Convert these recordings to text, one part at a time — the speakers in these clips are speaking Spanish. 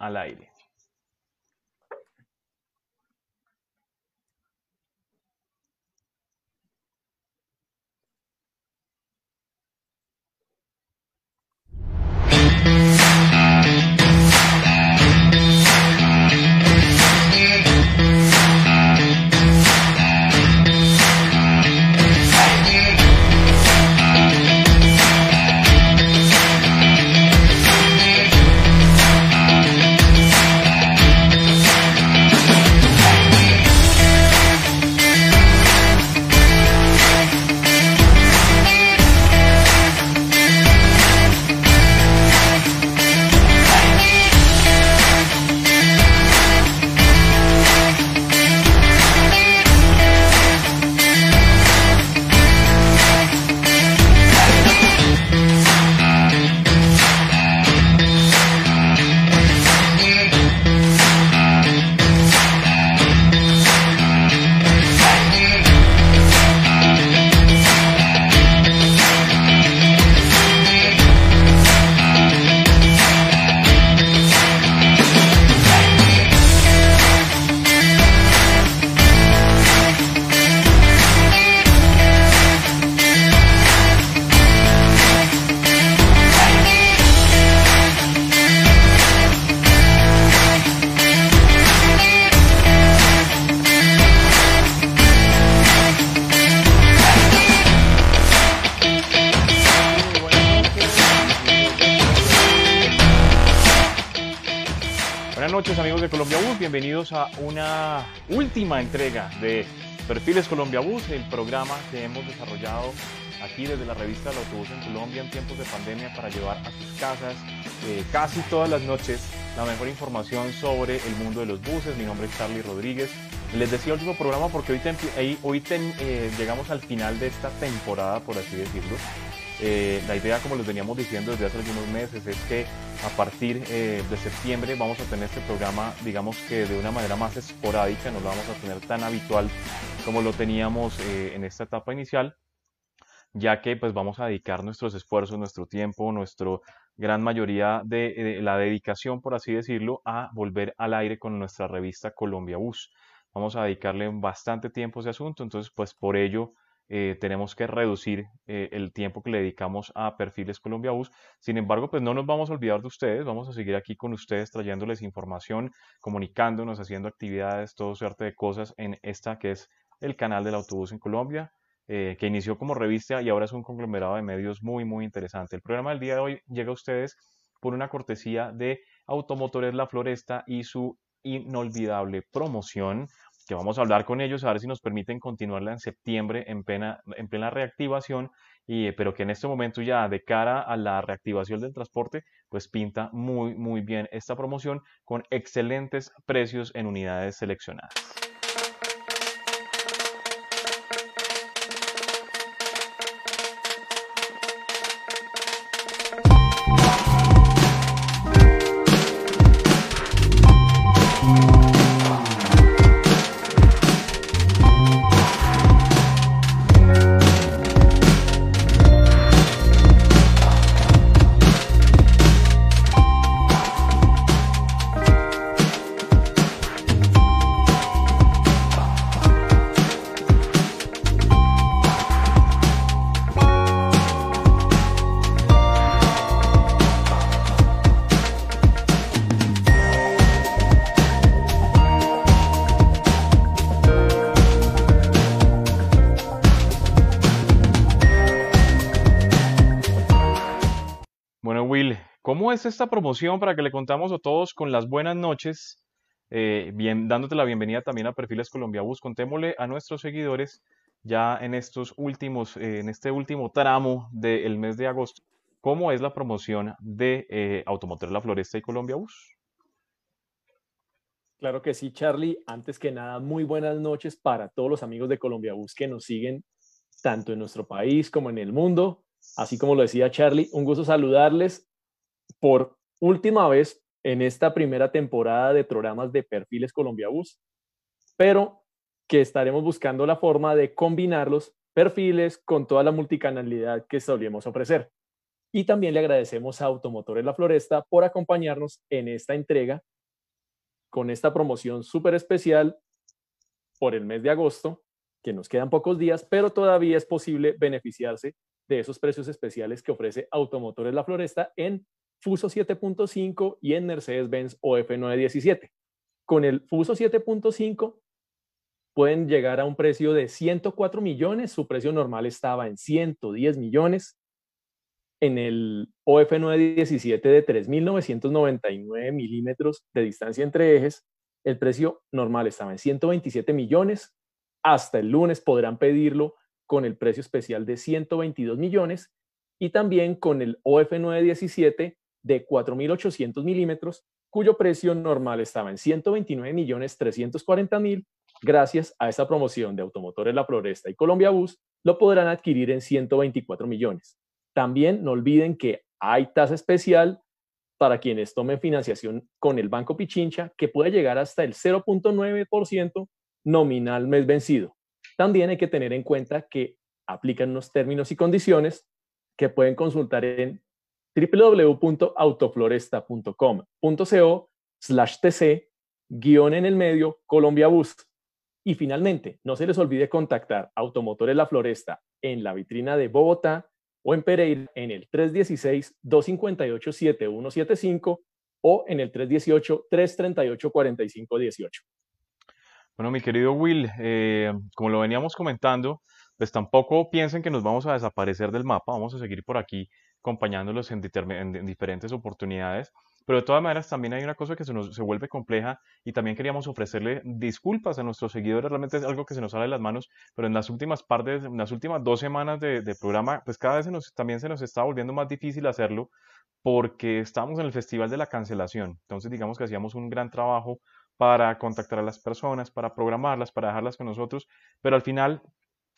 al aire. Entrega de Perfiles Colombia Bus, el programa que hemos desarrollado aquí desde la revista del autobús en Colombia en tiempos de pandemia para llevar a sus casas eh, casi todas las noches la mejor información sobre el mundo de los buses. Mi nombre es Charlie Rodríguez. Les decía el último programa porque hoy, hoy eh, llegamos al final de esta temporada, por así decirlo. Eh, la idea, como les veníamos diciendo desde hace algunos meses, es que a partir eh, de septiembre vamos a tener este programa, digamos que de una manera más esporádica, no lo vamos a tener tan habitual como lo teníamos eh, en esta etapa inicial, ya que pues vamos a dedicar nuestros esfuerzos, nuestro tiempo, nuestra gran mayoría de, la dedicación, por así decirlo, a volver al aire con nuestra revista Colombia Bus. Vamos a dedicarle bastante tiempo a ese asunto, entonces pues por ello eh, tenemos que reducir eh, el tiempo que le dedicamos a Perfiles Colombia Bus. Sin embargo, pues no nos vamos a olvidar de ustedes, vamos a seguir aquí con ustedes trayéndoles información, comunicándonos, haciendo actividades, todo suerte de cosas en esta que es el canal del autobús en Colombia, eh, que inició como revista y ahora es un conglomerado de medios muy, muy interesante. El programa del día de hoy llega a ustedes por una cortesía de Automotores La Floresta y su inolvidable promoción que vamos a hablar con ellos a ver si nos permiten continuarla en septiembre en plena, en plena reactivación, y, pero que en este momento ya de cara a la reactivación del transporte, pues pinta muy, muy bien esta promoción con excelentes precios en unidades seleccionadas. Esta promoción para que le contamos a todos con las buenas noches? Eh, bien, dándote la bienvenida también a Perfiles Colombia Bus. Contémosle a nuestros seguidores ya en estos últimos, eh, en este último tramo del mes de agosto, cómo es la promoción de eh, Automotor La Floresta y Colombia Bus. Claro que sí, Charlie. Antes que nada, muy buenas noches para todos los amigos de Colombia Bus que nos siguen tanto en nuestro país como en el mundo. Así como lo decía Charlie, un gusto saludarles por última vez en esta primera temporada de programas de perfiles Colombia Bus, pero que estaremos buscando la forma de combinar los perfiles con toda la multicanalidad que solíamos ofrecer. Y también le agradecemos a Automotores La Floresta por acompañarnos en esta entrega con esta promoción súper especial por el mes de agosto, que nos quedan pocos días, pero todavía es posible beneficiarse de esos precios especiales que ofrece Automotores La Floresta en Fuso 7.5 y en Mercedes-Benz OF 917. Con el Fuso 7.5 pueden llegar a un precio de 104 millones, su precio normal estaba en 110 millones. En el OF 917 de 3.999 milímetros de distancia entre ejes, el precio normal estaba en 127 millones. Hasta el lunes podrán pedirlo con el precio especial de 122 millones y también con el OF 917 de 4.800 milímetros, cuyo precio normal estaba en 129 millones 340 mil. Gracias a esta promoción de Automotores La Floresta y Colombia Bus, lo podrán adquirir en 124 millones. También no olviden que hay tasa especial para quienes tomen financiación con el Banco Pichincha, que puede llegar hasta el 0.9% nominal mes vencido. También hay que tener en cuenta que aplican unos términos y condiciones que pueden consultar en www.autofloresta.com.co slash tc guion en el medio Colombia Bus. Y finalmente, no se les olvide contactar Automotores La Floresta en la vitrina de Bogotá o en Pereira en el 316-258-7175 o en el 318-338-4518. Bueno, mi querido Will, eh, como lo veníamos comentando, pues tampoco piensen que nos vamos a desaparecer del mapa, vamos a seguir por aquí acompañándolos en, en diferentes oportunidades. Pero de todas maneras, también hay una cosa que se nos se vuelve compleja y también queríamos ofrecerle disculpas a nuestros seguidores. Realmente es algo que se nos sale de las manos, pero en las últimas partes, en las últimas dos semanas de, programa, pues cada vez se nos, también se nos está volviendo más difícil hacerlo porque estamos en el Festival de la Cancelación. Entonces, digamos que hacíamos un gran trabajo para contactar a las personas, para programarlas, para dejarlas con nosotros, pero al final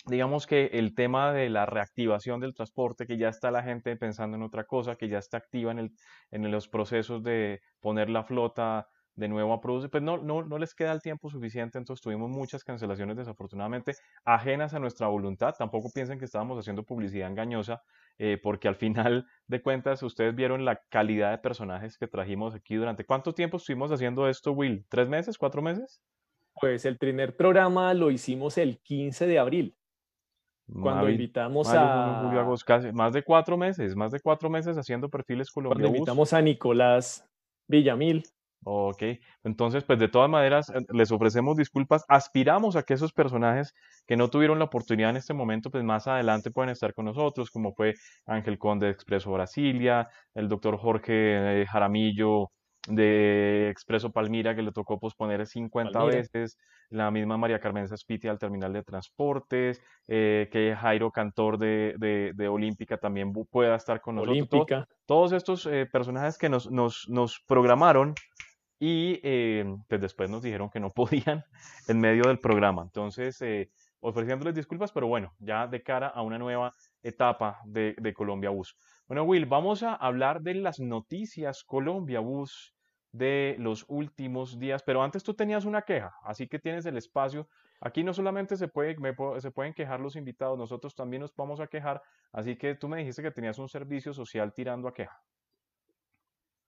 digamos que el tema de la reactivación del transporte, que ya está la gente pensando en otra cosa, que ya está activa en, el, en los procesos de poner la flota de nuevo a producir, pues no, no, no les queda el tiempo suficiente, entonces tuvimos muchas cancelaciones desafortunadamente ajenas a nuestra voluntad, tampoco piensen que estábamos haciendo publicidad engañosa, eh, porque al final de cuentas ustedes vieron la calidad de personajes que trajimos aquí durante, ¿cuánto tiempo estuvimos haciendo esto, Will? ¿Tres meses? ¿Cuatro meses? Pues el primer programa lo hicimos el 15 de abril. Cuando invitamos a... más de cuatro meses, más de cuatro meses haciendo perfiles colombianos. Cuando invitamos a Nicolás Villamil. Ok, entonces pues de todas maneras eh, les ofrecemos disculpas, aspiramos a que esos personajes que no tuvieron la oportunidad en este momento pues más adelante puedan estar con nosotros, como fue Ángel Conde de Expreso Brasilia, el doctor Jorge eh, Jaramillo de Expreso Palmira que le tocó posponer 50 veces, la misma María Carmen Saspiti al terminal de transportes, eh, que Jairo Cantor de, de, Olímpica también pueda estar con nosotros. todos estos eh, personajes que nos, nos, nos programaron y eh, pues después nos dijeron que no podían en medio del programa. Entonces, ofreciéndoles disculpas, pero bueno, ya de cara a una nueva etapa de, de Colombia Bus. Bueno, Will, vamos a hablar de las noticias Colombia Bus de los últimos días, pero antes tú tenías una queja, así que tienes el espacio. Aquí no solamente se, puede, se pueden quejar los invitados, nosotros también nos vamos a quejar, así que tú me dijiste que tenías un servicio social tirando a queja.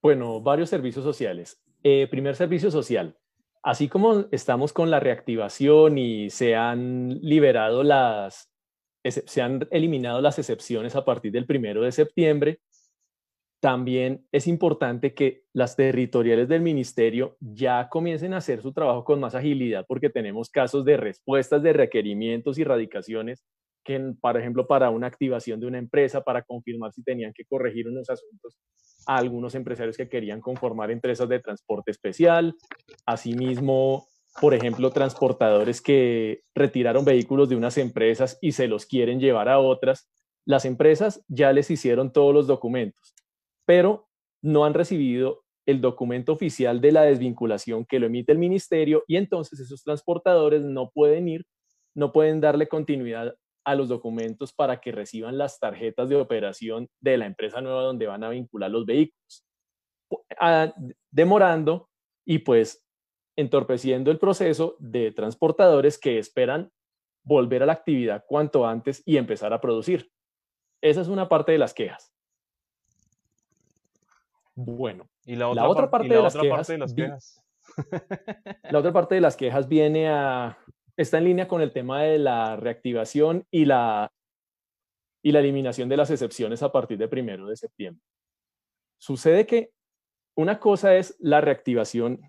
Bueno, varios servicios sociales. Eh, primer servicio social. Así como estamos con la reactivación y se han liberado las se han eliminado las excepciones a partir del primero de septiembre. También es importante que las territoriales del ministerio ya comiencen a hacer su trabajo con más agilidad porque tenemos casos de respuestas de requerimientos y radicaciones que, por ejemplo, para una activación de una empresa, para confirmar si tenían que corregir unos asuntos a algunos empresarios que querían conformar empresas de transporte especial. Asimismo, por ejemplo, transportadores que retiraron vehículos de unas empresas y se los quieren llevar a otras, las empresas ya les hicieron todos los documentos, pero no han recibido el documento oficial de la desvinculación que lo emite el ministerio y entonces esos transportadores no pueden ir, no pueden darle continuidad a los documentos para que reciban las tarjetas de operación de la empresa nueva donde van a vincular los vehículos, ah, demorando y pues entorpeciendo el proceso de transportadores que esperan volver a la actividad cuanto antes y empezar a producir. Esa es una parte de las quejas. Bueno, y la otra, parte, de, las quejas, La otra parte de las quejas viene a, está en línea con el tema de la reactivación y la, y la eliminación de las excepciones a partir de primero de septiembre. Sucede que una cosa es la reactivación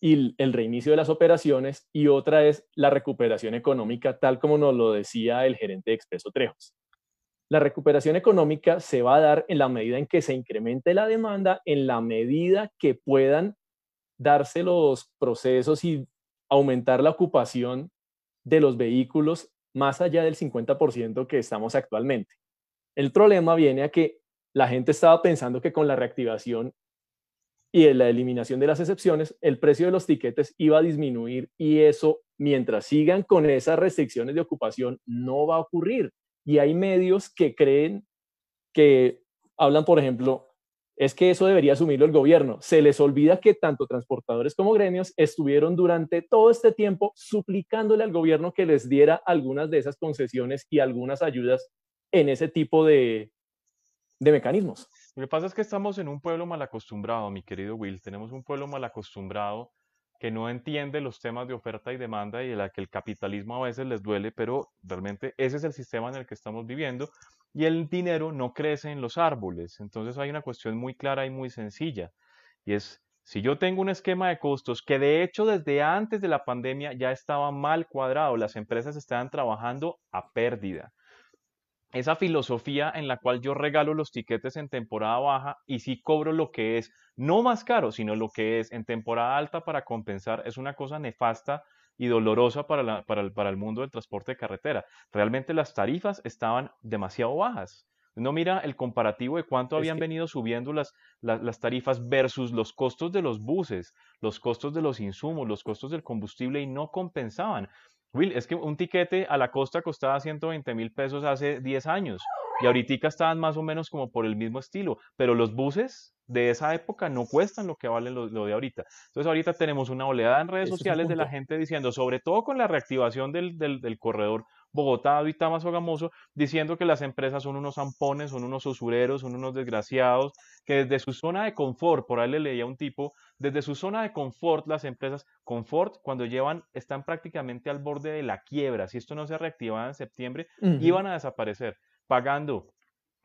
y el reinicio de las operaciones y otra es la recuperación económica, tal como nos lo decía el gerente de Expreso Trejos. La recuperación económica se va a dar en la medida en que se incremente la demanda, en la medida que puedan darse los procesos y aumentar la ocupación de los vehículos más allá del 50% que estamos actualmente. El problema viene a que la gente estaba pensando que con la reactivación y la eliminación de las excepciones, el precio de los tiquetes iba a disminuir y eso, mientras sigan con esas restricciones de ocupación, no va a ocurrir. Y hay medios que creen que hablan, por ejemplo, es que eso debería asumirlo el gobierno. Se les olvida que tanto transportadores como gremios estuvieron durante todo este tiempo suplicándole al gobierno que les diera algunas de esas concesiones y algunas ayudas en ese tipo de, de mecanismos. Lo que pasa es que estamos en un pueblo mal acostumbrado, mi querido Will. Tenemos un pueblo mal acostumbrado que no entiende los temas de oferta y demanda y de la que el capitalismo a veces les duele, pero realmente ese es el sistema en el que estamos viviendo y el dinero no crece en los árboles. Entonces hay una cuestión muy clara y muy sencilla y es si yo tengo un esquema de costos que de hecho desde antes de la pandemia ya estaba mal cuadrado, las empresas estaban trabajando a pérdida esa filosofía en la cual yo regalo los tiquetes en temporada baja y sí cobro lo que es, no más caro, sino lo que es en temporada alta para compensar, es una cosa nefasta y dolorosa para, para, el, mundo del transporte de carretera. Realmente las tarifas estaban demasiado bajas. No mira el comparativo de cuánto habían venido subiendo las, las, tarifas versus los costos de los buses, los costos de los insumos, los costos del combustible y no compensaban. Will, es que un tiquete a la costa costaba 120 mil pesos hace 10 años y ahorita estaban más o menos como por el mismo estilo, pero los buses de esa época no cuestan lo que vale lo, de ahorita. Entonces ahorita tenemos una oleada en redes sociales de la gente diciendo, sobre todo con la reactivación del, del, del corredor Bogotá, más Gamoso, diciendo que las empresas son unos zampones, son unos usureros, son unos desgraciados, que desde su zona de confort, por ahí le leía un tipo, desde su zona de confort, las empresas, confort, cuando llevan, están prácticamente al borde de la quiebra, si esto no se reactivaba en septiembre, iban a desaparecer, pagando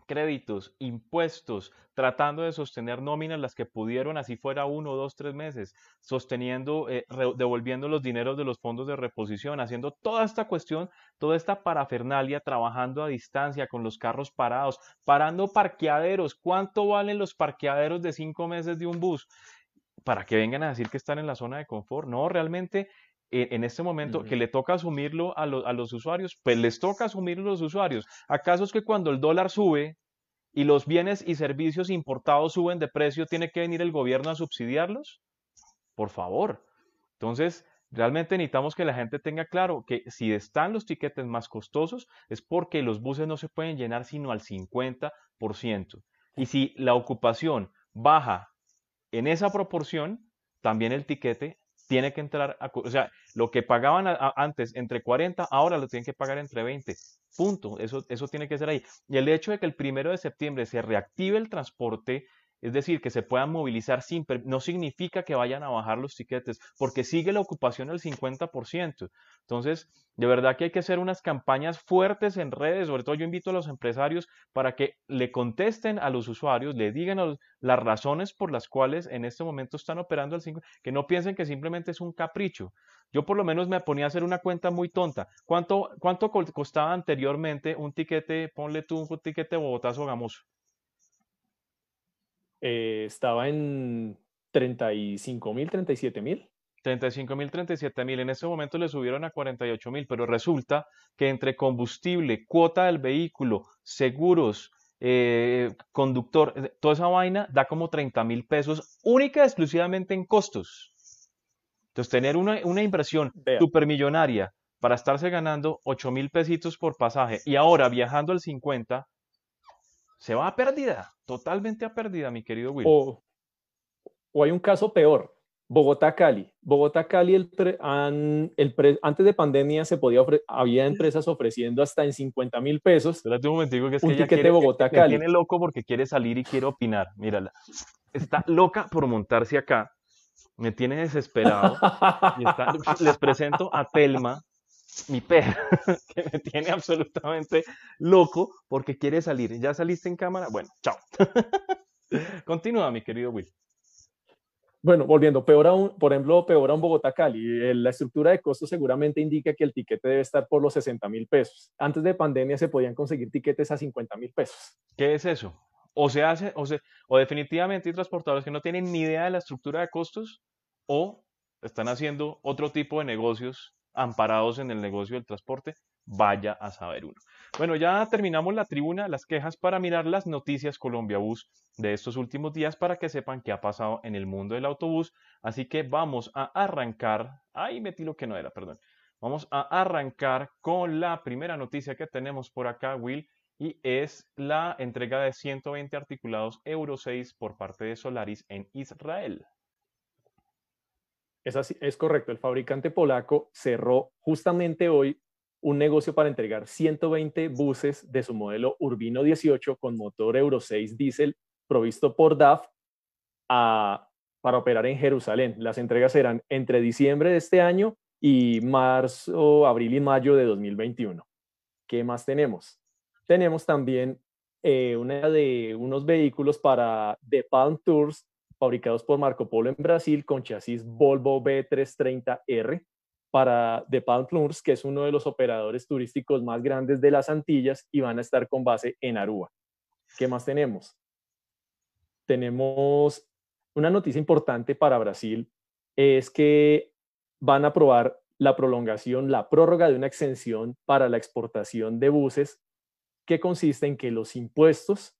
créditos, impuestos, tratando de sostener nóminas las que pudieron, así fuera uno, dos, tres meses, sosteniendo, eh, devolviendo los dineros de los fondos de reposición, haciendo toda esta cuestión, toda esta parafernalia, trabajando a distancia con los carros parados, parando parqueaderos. ¿Cuánto valen los parqueaderos de cinco meses de un bus? Para que vengan a decir que están en la zona de confort. No, realmente en este momento que le toca asumirlo a, a, los usuarios, pues les toca asumirlo a los usuarios. ¿Acaso es que cuando el dólar sube y los bienes y servicios importados suben de precio, tiene que venir el gobierno a subsidiarlos? Por favor. Entonces, realmente necesitamos que la gente tenga claro que si están los tiquetes más costosos es porque los buses no se pueden llenar sino al 50%. Y si la ocupación baja en esa proporción, también el tiquete tiene que entrar, a, o sea, lo que pagaban antes entre 40, ahora lo tienen que pagar entre 20. Punto. Eso, eso tiene que ser ahí. Y el hecho de que el primero de septiembre se reactive el transporte es decir, que se puedan movilizar sin, no significa que vayan a bajar los tiquetes, porque sigue la ocupación del 50%. Entonces, de verdad que hay que hacer unas campañas fuertes en redes, sobre todo yo invito a los empresarios para que le contesten a los usuarios, le digan las razones por las cuales en este momento están operando el 5, que no piensen que simplemente es un capricho. Yo por lo menos me ponía a hacer una cuenta muy tonta. ¿Cuánto, cuánto costaba anteriormente un tiquete, ponle tú un tiquete Bogotazo Gamoso? Eh, estaba en 35 mil, 37 mil. 35 mil, 37 mil. En ese momento le subieron a 48 mil, pero resulta que entre combustible, cuota del vehículo, seguros, eh, conductor, eh, toda esa vaina da como 30 mil pesos única y exclusivamente en costos. Entonces, tener una, una inversión supermillonaria para estarse ganando 8 mil pesitos por pasaje y ahora viajando al 50, se va a pérdida, totalmente a pérdida, mi querido Will. O, hay un caso peor, Bogotá-Cali. Bogotá-Cali, el, el antes de pandemia se podía había empresas ofreciendo hasta en 50 mil pesos. Espérate un momentico que es que tiquete de Bogotá-Cali. tiene loco porque quiere salir y quiere opinar. Mírala. Está loca por montarse acá me tiene desesperado. les presento a Telma, mi perra, que me tiene absolutamente loco porque quiere salir. ¿Ya saliste en cámara? Bueno, chao. Continúa, mi querido Will. Bueno, volviendo, peor aún, por ejemplo, peor aún Bogotá-Cali. Eh, la estructura de costos seguramente indica que el tiquete debe estar por los 60 mil pesos. Antes de pandemia se podían conseguir tiquetes a 50 mil pesos. ¿Qué es eso? O se hace, o, se, o definitivamente hay transportadores que no tienen ni idea de la estructura de costos o están haciendo otro tipo de negocios amparados en el negocio del transporte, vaya a saber uno. Bueno, ya terminamos la tribuna, las quejas para mirar las noticias Colombia Bus de estos últimos días para que sepan qué ha pasado en el mundo del autobús. Así que vamos a arrancar. Ahí metí lo que no era, perdón. Vamos a arrancar con la primera noticia que tenemos por acá, Will, y es la entrega de 120 articulados Euro 6 por parte de Solaris en Israel. Es, correcto, el fabricante polaco cerró justamente hoy un negocio para entregar 120 buses de su modelo Urbino 18 con motor Euro 6 diésel provisto por DAF para operar en Jerusalén. Las entregas serán entre diciembre de este año y marzo, abril y mayo de 2021. ¿Qué más tenemos? Tenemos también eh, una de unos vehículos para The Palm Tours fabricados por Marco Polo en Brasil con chasis Volvo B330R para The Palm Tours, que es uno de los operadores turísticos más grandes de las Antillas y van a estar con base en Aruba. ¿Qué más tenemos? Tenemos una noticia importante para Brasil, es que van a aprobar la prolongación, la prórroga de una exención para la exportación de buses, que consiste en que los impuestos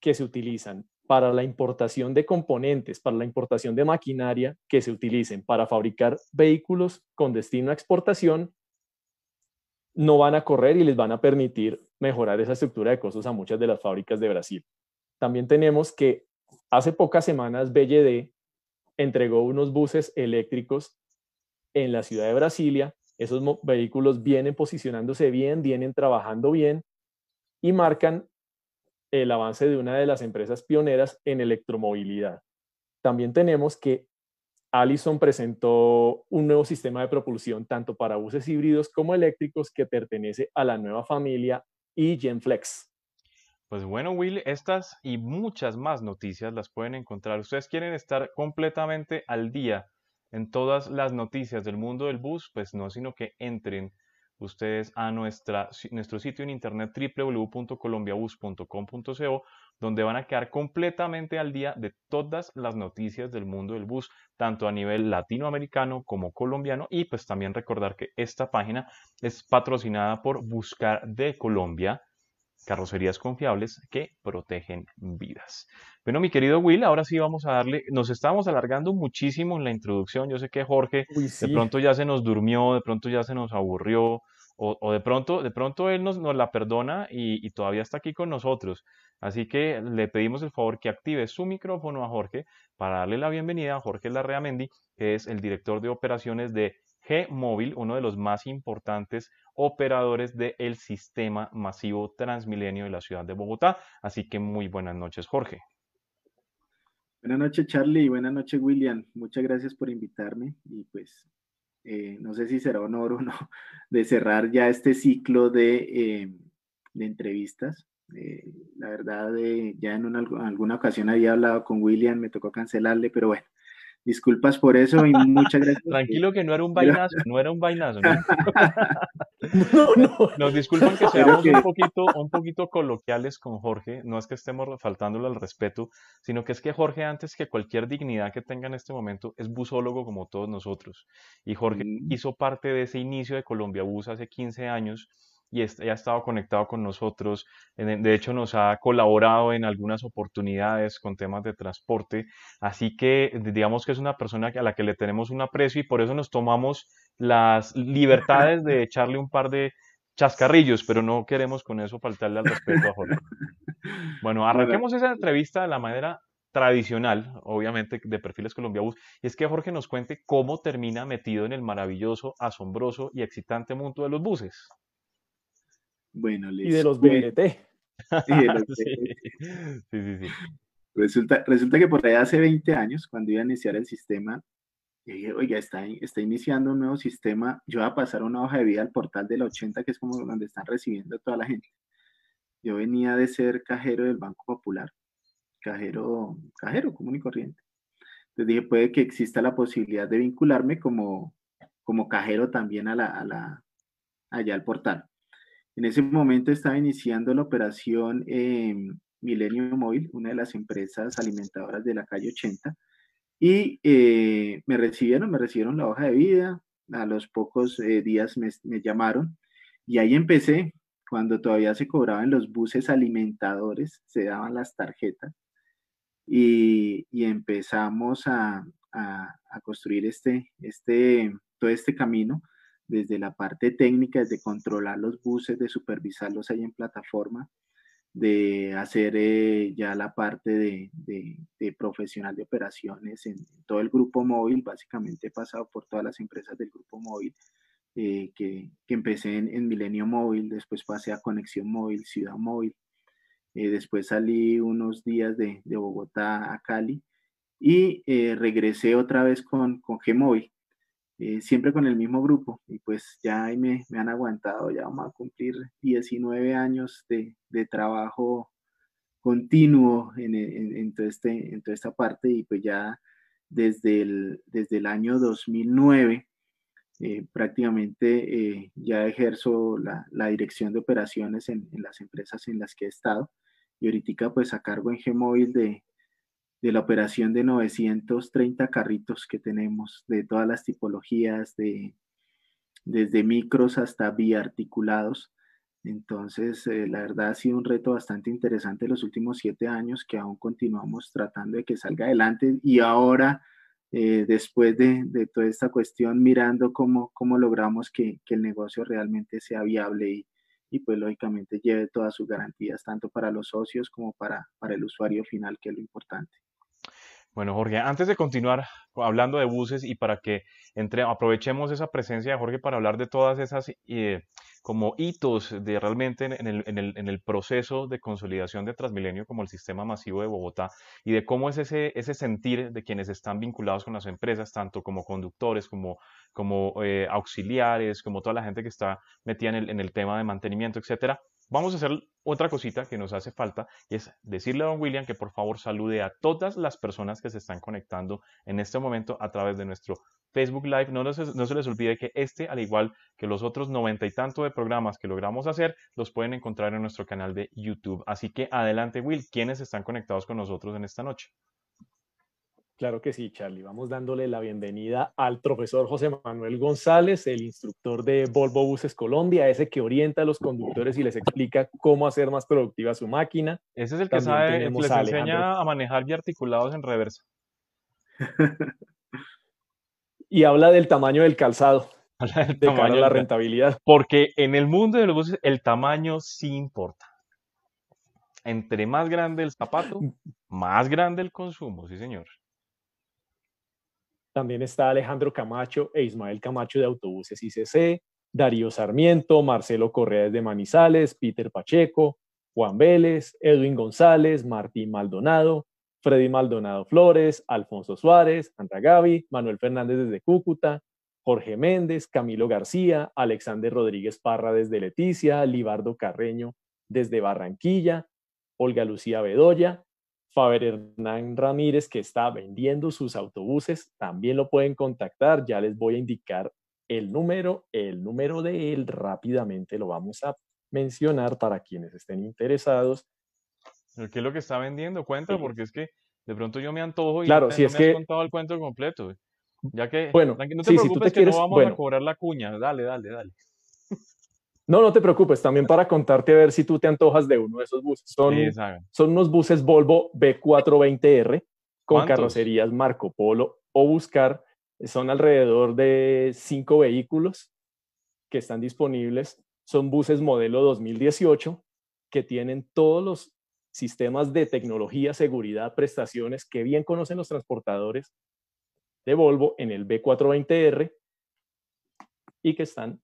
que se utilizan para la importación de componentes, para la importación de maquinaria que se utilicen para fabricar vehículos con destino a exportación, no van a correr y les van a permitir mejorar esa estructura de costos a muchas de las fábricas de Brasil. También tenemos que hace pocas semanas BLD entregó unos buses eléctricos en la ciudad de Brasilia. Esos vehículos vienen posicionándose bien, vienen trabajando bien y marcan el avance de una de las empresas pioneras en electromovilidad. También tenemos que Allison presentó un nuevo sistema de propulsión tanto para buses híbridos como eléctricos que pertenece a la nueva familia eGenFlex. Pues bueno, Will, estas y muchas más noticias las pueden encontrar. Ustedes quieren estar completamente al día en todas las noticias del mundo del bus, pues no, sino que entren ustedes a nuestra, nuestro sitio en internet www.colombiabus.com.co, donde van a quedar completamente al día de todas las noticias del mundo del bus, tanto a nivel latinoamericano como colombiano. Y pues también recordar que esta página es patrocinada por Buscar de Colombia, carrocerías confiables que protegen vidas. Bueno, mi querido Will, ahora sí vamos a darle, nos estamos alargando muchísimo en la introducción, yo sé que Jorge de pronto ya se nos durmió, de pronto ya se nos aburrió, o, de pronto, de pronto él nos, la perdona y, todavía está aquí con nosotros. Así que le pedimos el favor que active su micrófono a Jorge para darle la bienvenida a Jorge Larreamendi, que es el director de operaciones de G-Móvil, uno de los más importantes operadores del sistema masivo Transmilenio de la ciudad de Bogotá. Así que muy buenas noches, Jorge. Buenas noches, Charlie, y buenas noches, William. Muchas gracias por invitarme y pues eh, no sé si será honor o no, de cerrar ya este ciclo de, eh, entrevistas. Eh, la verdad, ya en alguna ocasión había hablado con William, me tocó cancelarle, pero bueno, disculpas por eso y muchas gracias. Tranquilo que no era un vainazo, no era un vainazo. ¿no? Nos disculpan que seamos un poquito, un poquito coloquiales con Jorge, no es que estemos faltándole al respeto, sino que es que Jorge, antes que cualquier dignidad que tenga en este momento, es busólogo como todos nosotros. Y Jorge mm. hizo parte de ese inicio de Colombia Bus hace 15 años y ha estado conectado con nosotros. De hecho, nos ha colaborado en algunas oportunidades con temas de transporte. Así que digamos que es una persona a la que le tenemos un aprecio y por eso nos tomamos las libertades de echarle un par de chascarrillos, pero no queremos con eso faltarle al respeto a Jorge. Bueno, arranquemos esa entrevista de la manera tradicional, obviamente, de Perfiles Colombia Bus, y es que Jorge nos cuente cómo termina metido en el maravilloso, asombroso y excitante mundo de los buses. Bueno, Y de los BLT. sí, sí, sí. Resulta, resulta que por ahí hace 20 años, cuando iba a iniciar el sistema, dije, oiga, está, está iniciando un nuevo sistema, yo voy a pasar una hoja de vida al portal del 80, que es como donde están recibiendo a toda la gente. Yo venía de ser cajero del Banco Popular, cajero, cajero común y corriente. Entonces dije, puede que exista la posibilidad de vincularme como, como cajero también a la, a la, allá al portal. En ese momento estaba iniciando la operación Milenio Móvil, una de las empresas alimentadoras de la calle 80, y eh, me recibieron, me recibieron la hoja de vida, a los pocos eh, días me, llamaron y ahí empecé, cuando todavía se cobraban los buses alimentadores, se daban las tarjetas y, empezamos a, a, construir este, este, todo este camino desde la parte técnica, desde controlar los buses, de supervisarlos ahí en plataforma, de hacer eh, ya la parte de, profesional de operaciones en, todo el grupo móvil, básicamente he pasado por todas las empresas del grupo móvil, eh, que, empecé en, en, Milenio Móvil, después pasé a Conexión Móvil, Ciudad Móvil, eh, después salí unos días de, de Bogotá a Cali y regresé otra vez con, con G-Móvil eh, siempre con el mismo grupo y pues ya ahí me, han aguantado, ya vamos a cumplir 19 años de, trabajo continuo en, este, toda esta parte y pues ya desde el, desde el año 2009 eh, prácticamente eh, ya ejerzo la, la, dirección de operaciones en, las empresas en las que he estado y ahorita pues a cargo en Gmóvil de, de la operación de 930 carritos que tenemos, de todas las tipologías, de, desde micros hasta biarticulados. Entonces, eh, la verdad ha sido un reto bastante interesante los últimos siete años que aún continuamos tratando de que salga adelante y ahora, eh, después de, toda esta cuestión, mirando cómo, cómo logramos que, que el negocio realmente sea viable y, y pues lógicamente lleve todas sus garantías, tanto para los socios como para, para el usuario final, que es lo importante. Bueno, Jorge, antes de continuar hablando de buses y para que entre, aprovechemos esa presencia de Jorge para hablar de todas esas eh, como hitos de realmente en, el, en, el, en, el, proceso de consolidación de Transmilenio como el sistema masivo de Bogotá y de cómo es ese, ese sentir de quienes están vinculados con las empresas, tanto como conductores, como, como eh, auxiliares, como toda la gente que está metida en el, en el tema de mantenimiento, etcétera. Vamos a hacer otra cosita que nos hace falta y es decirle a don William que por favor salude a todas las personas que se están conectando en este momento a través de nuestro Facebook Live. No, se, les olvide que este, al igual que los otros noventa y tanto de programas que logramos hacer, los pueden encontrar en nuestro canal de YouTube. Así que adelante, Will, ¿quiénes están conectados con nosotros en esta noche? Claro que sí, Charlie. Vamos dándole la bienvenida al profesor José Manuel González, el instructor de Volvo Buses Colombia, ese que orienta a los conductores y les explica cómo hacer más productiva su máquina. Ese es el que sabe, les enseña a manejar biarticulados en reversa. y habla del tamaño del calzado. Habla del de tamaño la rentabilidad. Porque en el mundo de los buses el tamaño sí importa. Entre más grande el zapato, más grande el consumo, sí señor. También está Alejandro Camacho e Ismael Camacho de Autobuses ICC, Darío Sarmiento, Marcelo Correa de Manizales, Peter Pacheco, Juan Vélez, Edwin González, Martín Maldonado, Freddy Maldonado Flores, Alfonso Suárez, Andra Gaby, Manuel Fernández desde Cúcuta, Jorge Méndez, Camilo García, Alexander Rodríguez Parra desde Leticia, Libardo Carreño desde Barranquilla, Olga Lucía Bedoya, Faber Hernán Ramírez, que está vendiendo sus autobuses, también lo pueden contactar. Ya les voy a indicar el número, el número de él rápidamente lo vamos a mencionar para quienes estén interesados. ¿Qué es lo que está vendiendo? Cuenta, porque es que de pronto yo me antojo y claro, si es me que... has contado el cuento completo. Ya que, bueno, no te preocupes que no vamos a cobrar la cuña. Dale, dale, dale. No, no te preocupes, también para contarte a ver si tú te antojas de uno de esos buses. Son, son unos buses Volvo B420R con carrocerías Marco Polo o Buscar. Son alrededor de cinco vehículos que están disponibles. Son buses modelo 2018 que tienen todos los sistemas de tecnología, seguridad, prestaciones que bien conocen los transportadores de Volvo en el B420R y que están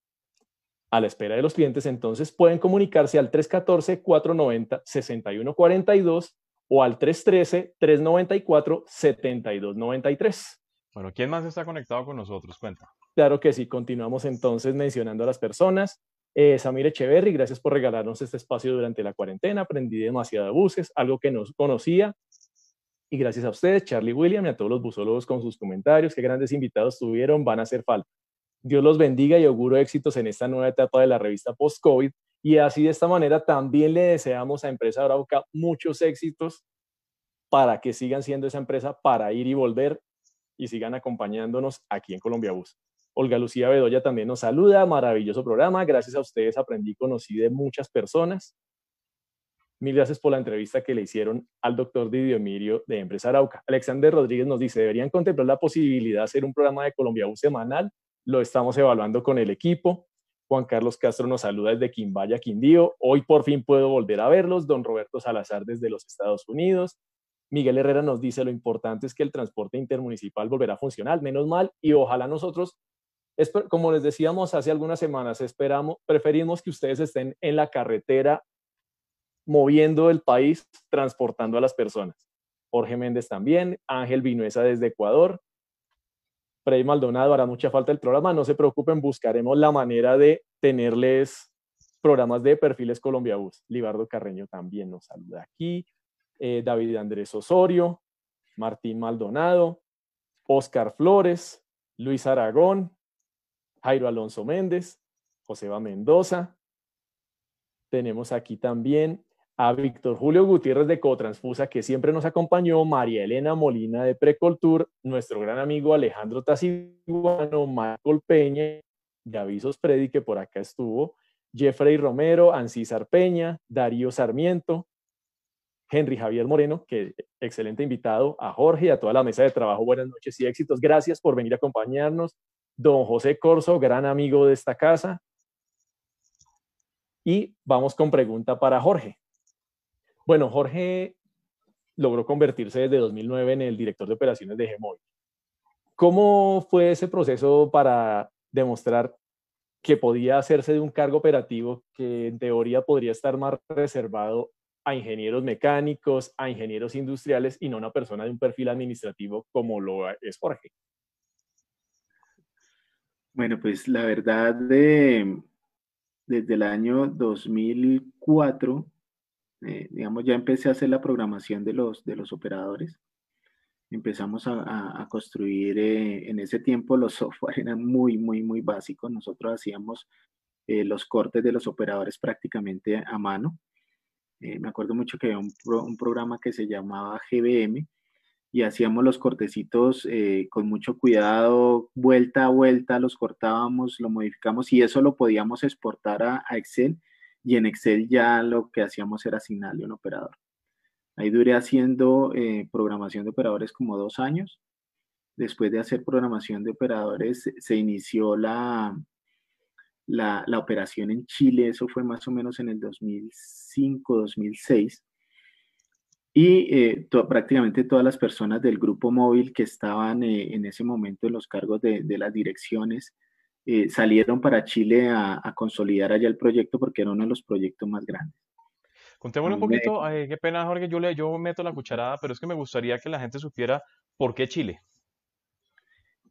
a la espera de los clientes, entonces pueden comunicarse al 314-490-6142 o al 313-394-7293. Bueno, ¿quién más está conectado con nosotros? Cuenta. Claro que sí, continuamos entonces mencionando a las personas. Eh, Samir Echeverry, gracias por regalarnos este espacio durante la cuarentena. Aprendí demasiado de buses, algo que no conocía. Y gracias a ustedes, Charlie William y a todos los busólogos con sus comentarios. Qué grandes invitados tuvieron, van a hacer falta. Dios los bendiga y auguro éxitos en esta nueva etapa de la revista Post-COVID. Y así de esta manera también le deseamos a Empresa Arauca muchos éxitos para que sigan siendo esa empresa para ir y volver y sigan acompañándonos aquí en Colombia Bus. Olga Lucía Bedoya también nos saluda, maravilloso programa, gracias a ustedes aprendí, conocí de muchas personas. Mil gracias por la entrevista que le hicieron al doctor Didio Emirio de Empresa Arauca. Alexander Rodríguez nos dice, deberían contemplar la posibilidad de hacer un programa de Colombia Bus semanal, lo estamos evaluando con el equipo. Juan Carlos Castro nos saluda desde Quimbaya, Quindío. Hoy por fin puedo volver a verlos. Don Roberto Salazar desde los Estados Unidos. Miguel Herrera nos dice lo importante es que el transporte intermunicipal volverá a funcionar, menos mal, y ojalá nosotros, como les decíamos hace algunas semanas, esperamos, preferimos que ustedes estén en la carretera moviendo el país, transportando a las personas. Jorge Méndez también, Ángel Vinuesa desde Ecuador, Freddy Maldonado, hará mucha falta el programa, no se preocupen, buscaremos la manera de tenerles programas de perfiles Colombia Bus. Libardo Carreño también nos saluda aquí, eh, David Andrés Osorio, Martín Maldonado, Oscar Flores, Luis Aragón, Jairo Alonso Méndez, Joseba Mendoza. Tenemos aquí también a Víctor Julio Gutiérrez de Cotransfusa, que siempre nos acompañó, María Elena Molina de Precoltur, nuestro gran amigo Alejandro Tasiguano, Michael Peña, Gavisos Predi, que por acá estuvo, Jeffrey Romero, Ancísar Peña, Darío Sarmiento, Henry Javier Moreno, que excelente invitado, a Jorge y a toda la mesa de trabajo. Buenas noches y éxitos. Gracias por venir a acompañarnos. Don José Corso, gran amigo de esta casa. Y vamos con pregunta para Jorge. Bueno, Jorge logró convertirse desde 2009 en el director de operaciones de Gmóvil. ¿Cómo fue ese proceso para demostrar que podía hacerse de un cargo operativo que en teoría podría estar más reservado a ingenieros mecánicos, a ingenieros industriales y no una persona de un perfil administrativo como lo es Jorge? Bueno, pues la verdad, de, desde el año 2004, eh, digamos, ya empecé a hacer la programación de los, de los operadores. Empezamos a, construir, eh, en ese tiempo los software eran muy, muy, muy básicos. Nosotros hacíamos eh, los cortes de los operadores prácticamente a mano. Eh, me acuerdo mucho que había un, un, programa que se llamaba GBM y hacíamos los cortecitos eh, con mucho cuidado, vuelta a vuelta, los cortábamos, lo modificamos y eso lo podíamos exportar a, Excel y en Excel ya lo que hacíamos era asignarle un operador. Ahí duré haciendo eh, programación de operadores como dos años. Después de hacer programación de operadores, se inició la, la, operación en Chile, eso fue más o menos en el 2005, 2006. Y eh, prácticamente todas las personas del grupo móvil que estaban eh, en ese momento en los cargos de, las direcciones eh, salieron para Chile a, consolidar allá el proyecto porque era uno de los proyectos más grandes. Contémosle un poquito, qué pena Jorge, yo, le, yo meto la cucharada, pero es que me gustaría que la gente supiera por qué Chile.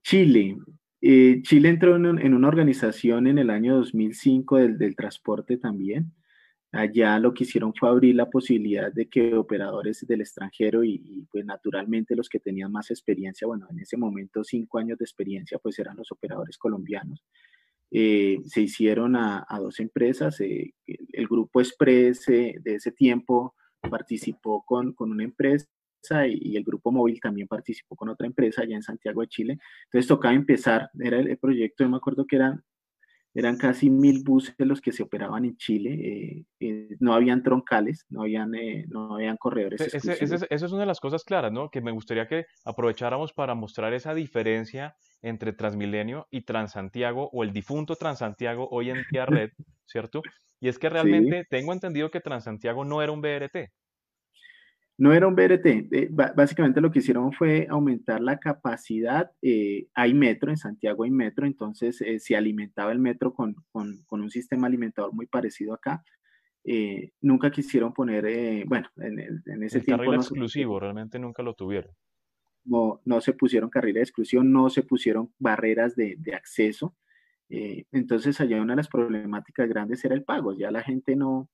Chile, eh, Chile entró en, una organización en el año 2005 del, transporte también. Allá lo que hicieron fue abrir la posibilidad de que operadores del extranjero y, pues naturalmente los que tenían más experiencia, bueno, en ese momento cinco años de experiencia, pues eran los operadores colombianos. Eh, se hicieron a, dos empresas. Eh, el, grupo Express de ese tiempo participó con, con una empresa y, el grupo móvil también participó con otra empresa allá en Santiago de Chile. Entonces tocaba empezar, era el, proyecto, yo me acuerdo que eran, eran casi mil buses los que se operaban en Chile, eh, eh, no habían troncales, no habían, eh, no habían corredores. Esa es una de las cosas claras, ¿no? Que me gustaría que aprovecháramos para mostrar esa diferencia entre Transmilenio y Transantiago o el difunto Transantiago hoy en día red, ¿cierto? Y es que realmente tengo entendido que Transantiago no era un BRT. No era un BRT, eh, básicamente lo que hicieron fue aumentar la capacidad. Eh, hay metro, en Santiago hay metro, entonces eh, se alimentaba el metro con, un sistema alimentador muy parecido acá. eh, nunca quisieron poner, bueno, en, en ese el tiempo... Carril no exclusivo, realmente nunca lo tuvieron. No, no se pusieron carriles de exclusión, no se pusieron barreras de, de acceso. Entonces allá una de las problemáticas grandes era el pago. Ya la gente no,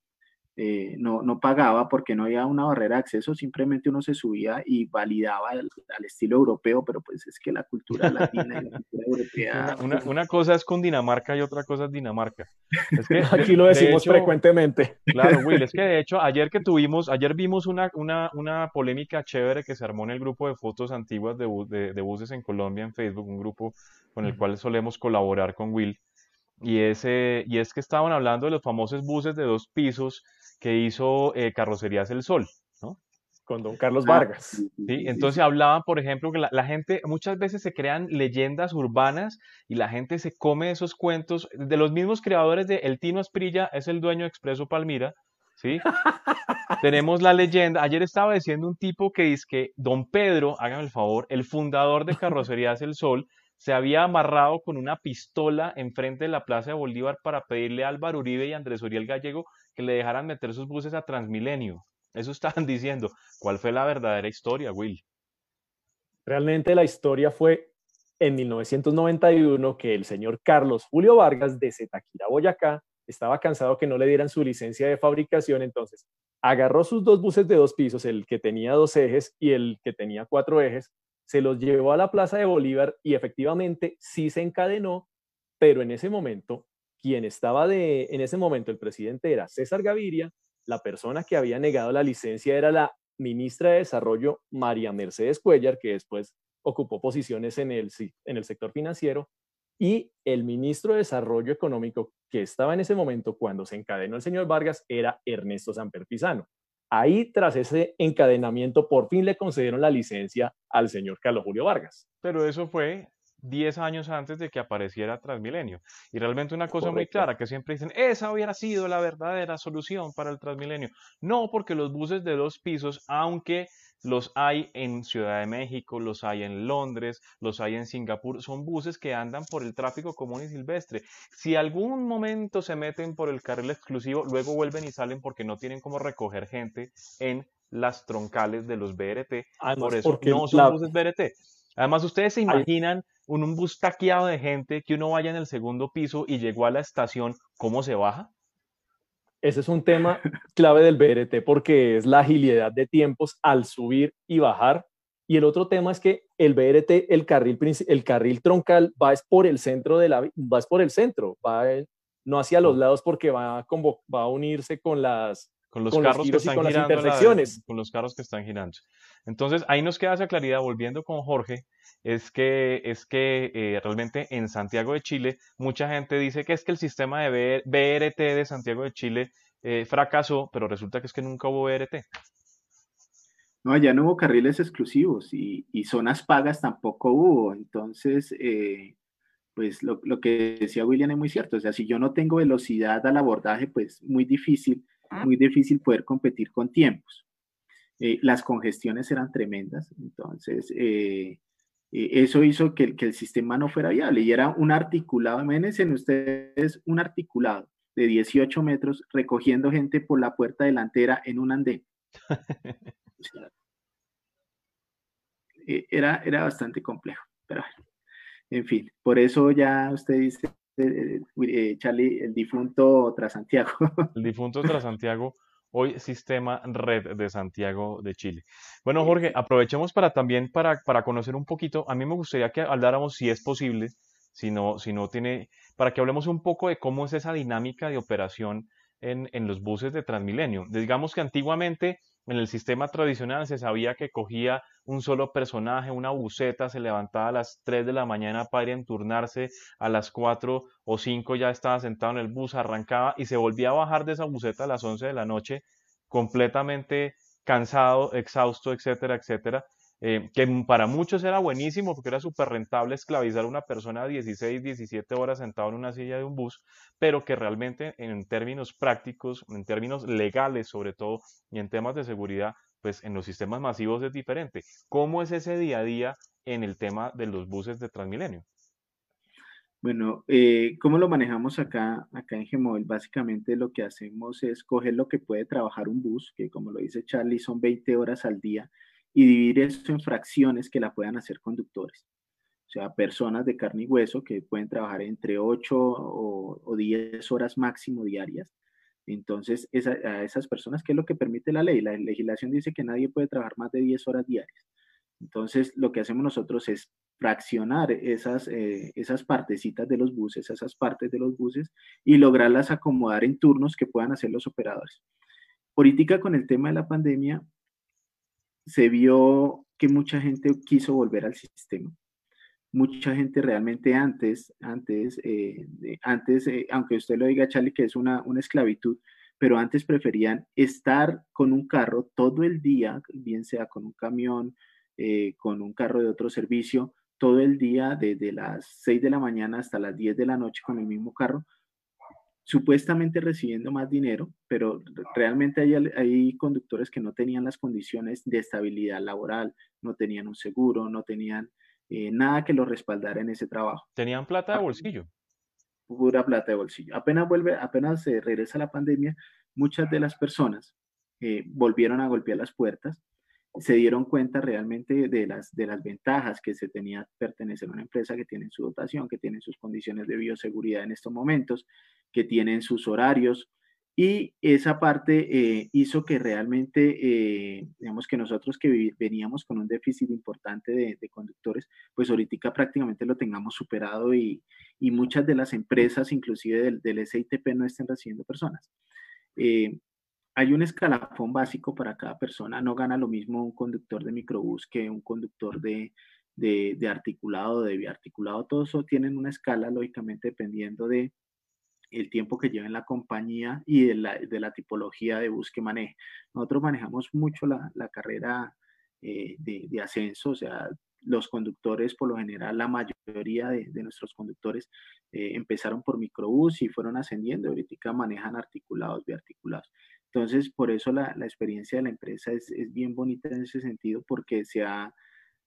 eh, no, no, pagaba porque no había una barrera de acceso, simplemente uno se subía y validaba al, al estilo europeo, pero pues es que la cultura latina y la cultura europea... Una, una, una, cosa es Cundinamarca y otra cosa es Dinamarca. Es que, Aquí lo decimos de hecho, frecuentemente. Claro, Will, es que de hecho ayer que tuvimos, ayer vimos una, una, una polémica chévere que se armó en el grupo de fotos antiguas de, de, de buses en Colombia en Facebook, un grupo con el cual solemos colaborar con Will. Y, ese, y es que estaban hablando de los famosos buses de dos pisos que hizo eh, Carrocerías El Sol, ¿no? Con don Carlos Vargas. Sí, entonces hablaban, por ejemplo, que la, la, gente, muchas veces se crean leyendas urbanas y la gente se come esos cuentos de los mismos creadores de El Tino Asprilla, es el dueño de Expreso Palmira, ¿sí? Tenemos la leyenda, ayer estaba diciendo un tipo que dice que don Pedro, hágame el favor, el fundador de Carrocerías El Sol, se había amarrado con una pistola enfrente de la Plaza de Bolívar para pedirle a Álvaro Uribe y Andrés Uriel Gallego que le dejaran meter sus buses a Transmilenio. Eso estaban diciendo. ¿Cuál fue la verdadera historia, Will? Realmente la historia fue en 1991 que el señor Carlos Julio Vargas de Zetaquira, Boyacá, estaba cansado que no le dieran su licencia de fabricación, entonces agarró sus dos buses de dos pisos, el que tenía dos ejes y el que tenía cuatro ejes, se los llevó a la Plaza de Bolívar y efectivamente sí se encadenó, pero en ese momento, quien estaba de, en ese momento el presidente era César Gaviria, la persona que había negado la licencia era la ministra de Desarrollo María Mercedes Cuellar, que después ocupó posiciones en el, en el sector financiero, y el ministro de Desarrollo Económico que estaba en ese momento cuando se encadenó el señor Vargas era Ernesto Samper Pizano. Ahí, tras ese encadenamiento, por fin le concedieron la licencia al señor Carlos Julio Vargas. Pero eso fue 10 años antes de que apareciera Transmilenio. Y realmente una cosa Correcto. muy clara, que siempre dicen, esa hubiera sido la verdadera solución para el Transmilenio. No, porque los buses de dos pisos, aunque los hay en Ciudad de México, los hay en Londres, los hay en Singapur, son buses que andan por el tráfico común y silvestre. Si algún momento se meten por el carril exclusivo, luego vuelven y salen porque no tienen cómo recoger gente en las troncales de los BRT. Además, por eso no son la... buses BRT. Además, ustedes se imaginan un, un bus taqueado de gente que uno vaya en el segundo piso y llegó a la estación, ¿cómo se baja? Ese es un tema clave del BRT porque es la agilidad de tiempos al subir y bajar. Y el otro tema es que el BRT, el carril, el carril troncal va es por el centro de la, va es por el centro, va no hacia los lados porque va a, va a unirse con las con los con carros los que están girando intersecciones. La, con los carros que están girando. Entonces, ahí nos queda esa claridad, volviendo con Jorge, es que, es que eh, realmente en Santiago de Chile mucha gente dice que es que el sistema de BRT de Santiago de Chile eh, fracasó, pero resulta que es que nunca hubo BRT. No, allá no hubo carriles exclusivos y, y zonas pagas tampoco hubo. Entonces, eh, pues lo, lo, que decía William es muy cierto. O sea, si yo no tengo velocidad al abordaje, pues muy difícil, muy difícil poder competir con tiempos. Eh, las congestiones eran tremendas. Entonces, eh, eso hizo que, que, el sistema no fuera viable y era un articulado, imagínense ustedes un articulado de 18 metros recogiendo gente por la puerta delantera en un andén. O sea, era, era bastante complejo, pero bueno, en fin, por eso ya usted dice, eh, eh, Charlie, el difunto Transantiago. El difunto Transantiago hoy sistema red de Santiago de Chile. Bueno, Jorge, aprovechemos para también para, para conocer un poquito, a mí me gustaría que habláramos, si es posible, si no, si no tiene, para que hablemos un poco de cómo es esa dinámica de operación en, en los buses de Transmilenio. Digamos que antiguamente en el sistema tradicional se sabía que cogía un solo personaje, una buceta, se levantaba a las 3 de la mañana para ir a enturnarse, a las 4 o 5 ya estaba sentado en el bus, arrancaba y se volvía a bajar de esa buceta a las 11 de la noche completamente cansado, exhausto, etcétera, etcétera. Eh, que para muchos era buenísimo porque era súper rentable esclavizar a una persona 16, 17 horas sentado en una silla de un bus, pero que realmente en términos prácticos, en términos legales sobre todo, y en temas de seguridad, pues en los sistemas masivos es diferente. ¿Cómo es ese día a día en el tema de los buses de Transmilenio? Bueno, eh, ¿cómo lo manejamos acá, acá en Gmóvil? Básicamente lo que hacemos es coger lo que puede trabajar un bus, que como lo dice Charlie, son 20 horas al día, y dividir eso en fracciones que la puedan hacer conductores. O sea, personas de carne y hueso que pueden trabajar entre 8 o, o 10 horas máximo diarias. Entonces, a esas personas, ¿qué es lo que permite la ley? La legislación dice que nadie puede trabajar más de 10 horas diarias. Entonces, lo que hacemos nosotros es fraccionar esas, eh, esas partecitas de los buses, esas partes de los buses y lograrlas acomodar en turnos que puedan hacer los operadores. Política con el tema de la pandemia, se vio que mucha gente quiso volver al sistema. Mucha gente realmente antes, antes, eh, antes eh, aunque usted lo diga, Charlie, que es una, una esclavitud, pero antes preferían estar con un carro todo el día, bien sea con un camión, eh, con un carro de otro servicio todo el día, desde las 6 de la mañana hasta las 10 de la noche con el mismo carro, supuestamente recibiendo más dinero, pero realmente hay, hay conductores que no tenían las condiciones de estabilidad laboral, no tenían un seguro, no tenían eh, nada que los respaldara en ese trabajo. Tenían plata de bolsillo. Pura plata de bolsillo. Apenas vuelve, apenas se regresa la pandemia, muchas de las personas eh, volvieron a golpear las puertas se dieron cuenta realmente de las, de las ventajas que se tenía pertenecer a una empresa que tiene su dotación, que tiene sus condiciones de bioseguridad en estos momentos, que tienen sus horarios. Y esa parte eh, hizo que realmente, eh, digamos que nosotros que veníamos con un déficit importante de, conductores, pues ahorita prácticamente lo tengamos superado y, y muchas de las empresas, inclusive del, del SITP, no estén recibiendo personas. Eh, hay un escalafón básico para cada persona. No gana lo mismo un conductor de microbús que un conductor de, de, articulado, de biarticulado. Todos tienen una escala, lógicamente, dependiendo de el tiempo que lleva en la compañía y de la, de la tipología de bus que maneje. Nosotros manejamos mucho la, la carrera eh, de, de, ascenso, o sea, los conductores, por lo general, la mayoría de, de nuestros conductores eh, empezaron por microbús y fueron ascendiendo, ahorita manejan articulados, biarticulados. Entonces, por eso la, la experiencia de la empresa es, es, bien bonita en ese sentido, porque se ha,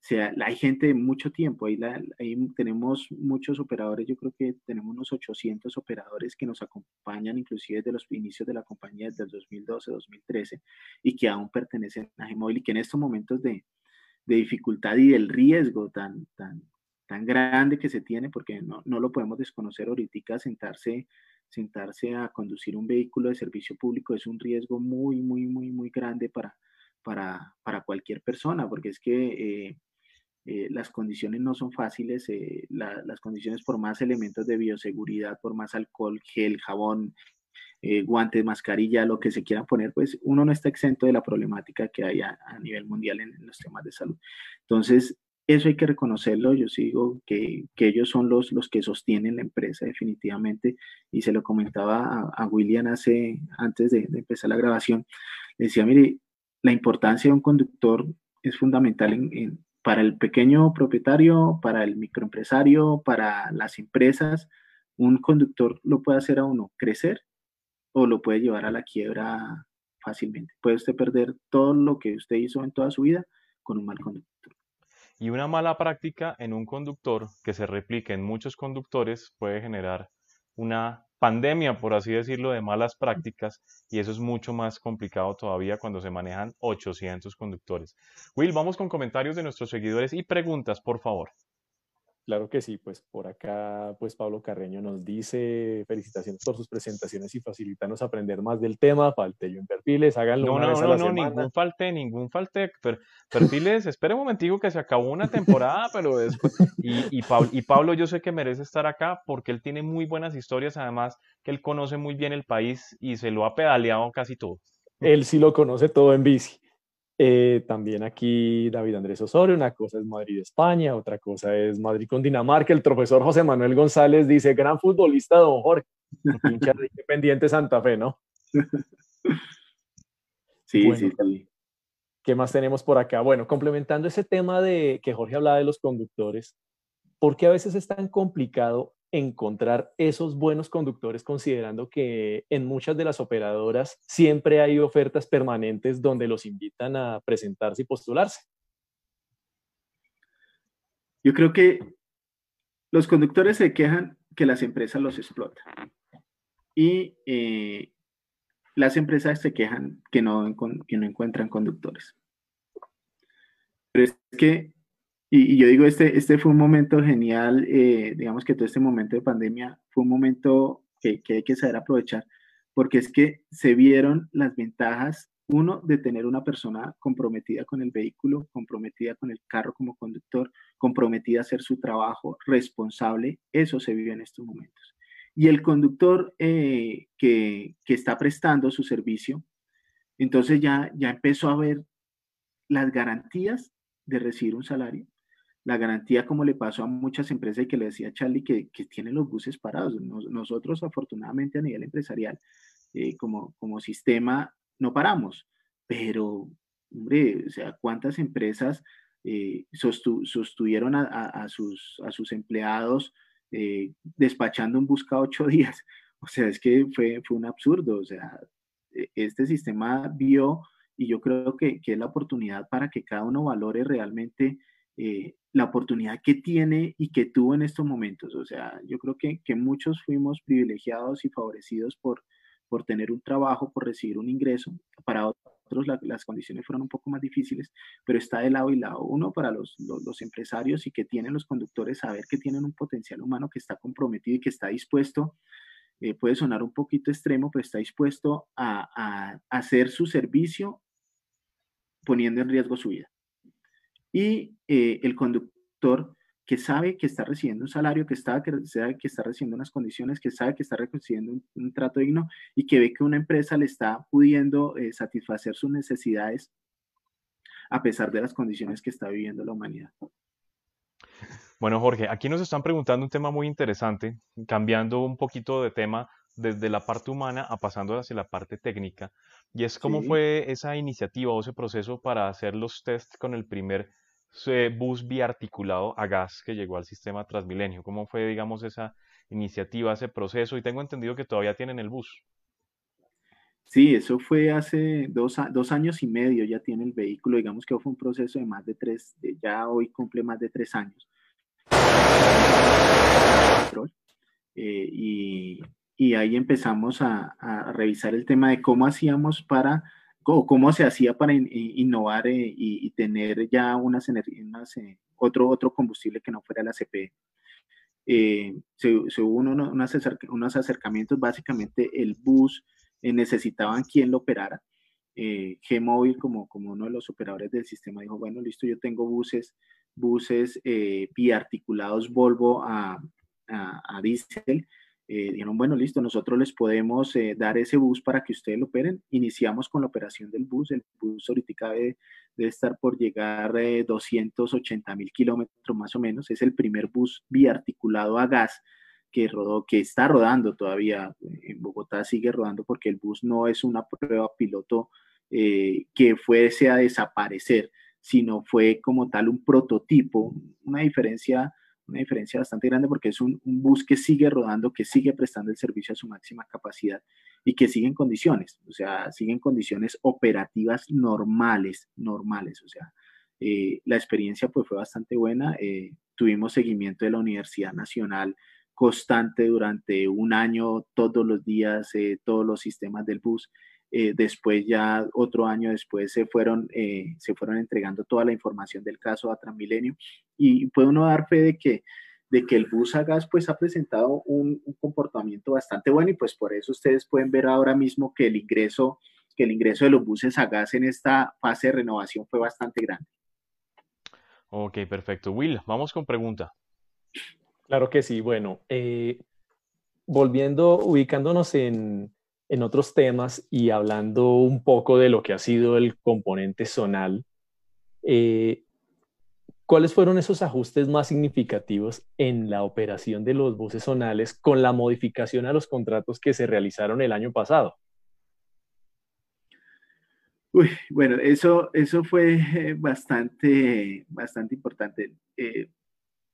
se hay gente de mucho tiempo, ahí, la, ahí, tenemos muchos operadores, yo creo que tenemos unos 800 operadores que nos acompañan inclusive desde los inicios de la compañía, desde el 2012, 2013, y que aún pertenecen a Gmóvil y que en estos momentos de, de dificultad y del riesgo tan, tan, tan grande que se tiene, porque no, no lo podemos desconocer ahorita, sentarse sentarse a conducir un vehículo de servicio público es un riesgo muy, muy, muy, muy grande para, para, para cualquier persona, porque es que eh, eh, las condiciones no son fáciles, eh, las condiciones por más elementos de bioseguridad, por más alcohol, gel, jabón, guantes, mascarilla, lo que se quieran poner, pues uno no está exento de la problemática que hay a, nivel mundial en, en, los temas de salud. Entonces, eso hay que reconocerlo. Yo sigo que, que, ellos son los, los que sostienen la empresa definitivamente. Y se lo comentaba a, William hace, antes de, empezar la grabación. Decía, mire, la importancia de un conductor es fundamental en, para el pequeño propietario, para el microempresario, para las empresas. Un conductor lo puede hacer a uno crecer o lo puede llevar a la quiebra fácilmente. Puede usted perder todo lo que usted hizo en toda su vida con un mal conductor. Y una mala práctica en un conductor que se replique en muchos conductores puede generar una pandemia, por así decirlo, de malas prácticas y eso es mucho más complicado todavía cuando se manejan 800 conductores. Will, vamos con comentarios de nuestros seguidores y preguntas, por favor. Claro que sí, pues por acá, pues Pablo Carreño nos dice felicitaciones por sus presentaciones y facilitanos aprender más del tema, falte yo en perfiles, háganlo no, una no, vez no, a la no, semana. ningún falte, ningún falte, per, perfiles, espere un momentico que se acabó una temporada, pero después, y, y, Pablo, y Pablo yo sé que merece estar acá porque él tiene muy buenas historias, además que él conoce muy bien el país y se lo ha pedaleado casi todo. Él sí lo conoce todo en bici. Eh, también aquí David Andrés Osorio, una cosa es Madrid-España, otra cosa es Madrid con Dinamarca. El profesor José Manuel González dice, gran futbolista don Jorge, pincha pendiente Santa Fe, ¿no? Sí, bueno, sí, sí. ¿Qué más tenemos por acá? Bueno, complementando ese tema de que Jorge hablaba de los conductores, ¿por qué a veces es tan complicado encontrar esos buenos conductores considerando que en muchas de las operadoras siempre hay ofertas permanentes donde los invitan a presentarse y postularse. Yo creo que los conductores se quejan que las empresas los explotan. Y eh, las empresas se quejan que no, que no encuentran conductores. Pero es que, y, yo digo, este, este fue un momento genial, eh, digamos que todo este momento de pandemia fue un momento que, que hay que saber aprovechar, porque es que se vieron las ventajas uno, de tener una persona comprometida con el vehículo, comprometida con el carro como conductor, comprometida a hacer su trabajo, responsable, eso se vive en estos momentos. Y el conductor eh, que, está prestando su servicio, entonces ya, ya empezó a ver las garantías de recibir un salario, la garantía como le pasó a muchas empresas y que le decía Charlie que, que tienen los buses parados. nosotros afortunadamente a nivel empresarial, eh, como, como sistema, no paramos, pero, hombre, o sea, ¿cuántas empresas eh, sostuvieron a, sus, a sus empleados eh, despachando un busca ocho días? O sea, es que fue, fue un absurdo, o sea, e, este sistema vio y yo creo que, es la oportunidad para que cada uno valore realmente la oportunidad que tiene y que tuvo en estos momentos. O sea, yo creo que, que muchos fuimos privilegiados y favorecidos por, por tener un trabajo, por recibir un ingreso. Para otros las condiciones fueron un poco más difíciles, pero está de lado y lado. Uno, para los, los, empresarios y que tienen los conductores, saber que tienen un potencial humano que está comprometido y que está dispuesto, eh, puede sonar un poquito extremo, pero está dispuesto a, a hacer su servicio poniendo en riesgo su vida. Y eh, el conductor que sabe que está recibiendo un salario, que, está, que sabe que está recibiendo unas condiciones, que sabe que está recibiendo un, trato digno y que ve que una empresa le está pudiendo eh, satisfacer sus necesidades a pesar de las condiciones que está viviendo la humanidad. Bueno, Jorge, aquí nos están preguntando un tema muy interesante, cambiando un poquito de tema desde la parte humana a pasando hacia la parte técnica, y es cómo fue esa iniciativa o ese proceso para hacer los tests con el primer bus biarticulado a gas que llegó al sistema Transmilenio. ¿Cómo fue, digamos, esa iniciativa, ese proceso? Y tengo entendido que todavía tienen el bus. Sí, eso fue hace dos, dos, años y medio, ya tiene el vehículo, digamos que fue un proceso de más de tres, ya hoy cumple más de tres años. Eh, y, ahí empezamos a, revisar el tema de cómo hacíamos para cómo se hacía para innovar eh, y, tener ya unas, eh, otro, otro combustible que no fuera la CPE. Eh, se, hubo unos, acercamientos, básicamente el bus necesitaban quien lo operara. G-Móvil, como, como uno de los operadores del sistema, dijo, bueno, listo, yo tengo buses, buses biarticulados Volvo a, a, a diésel, eh, dijeron, bueno, listo, nosotros les podemos eh, dar ese bus para que ustedes lo operen. Iniciamos con la operación del bus. El bus ahorita debe, debe estar por llegar a 280 mil kilómetros más o menos. Es el primer bus biarticulado a gas que, rodó, que está rodando todavía. En Bogotá sigue rodando porque el bus no es una prueba piloto eh, que fuese a desaparecer, sino fue como tal un prototipo, una diferencia una diferencia bastante grande porque es un, bus que sigue rodando, que sigue prestando el servicio a su máxima capacidad y que sigue en condiciones, o sea, sigue en condiciones operativas normales, normales, o sea, eh, la experiencia pues fue bastante buena, eh, tuvimos seguimiento de la Universidad Nacional constante durante un año, todos los días, eh, todos los sistemas del bus. Eh, después ya otro año después se fueron, eh, se fueron entregando toda la información del caso a Transmilenio y puede uno dar fe de que, de que el bus a gas pues ha presentado un, comportamiento bastante bueno y pues por eso ustedes pueden ver ahora mismo que el ingreso, que el ingreso de los buses a gas en esta fase de renovación fue bastante grande. Ok, perfecto. Will, vamos con pregunta. Claro que sí. Bueno, eh, volviendo, ubicándonos en, en otros temas y hablando un poco de lo que ha sido el componente zonal, eh, ¿cuáles fueron esos ajustes más significativos en la operación de los buses zonales con la modificación a los contratos que se realizaron el año pasado? Bueno, eso, eso fue bastante, bastante importante. Eh,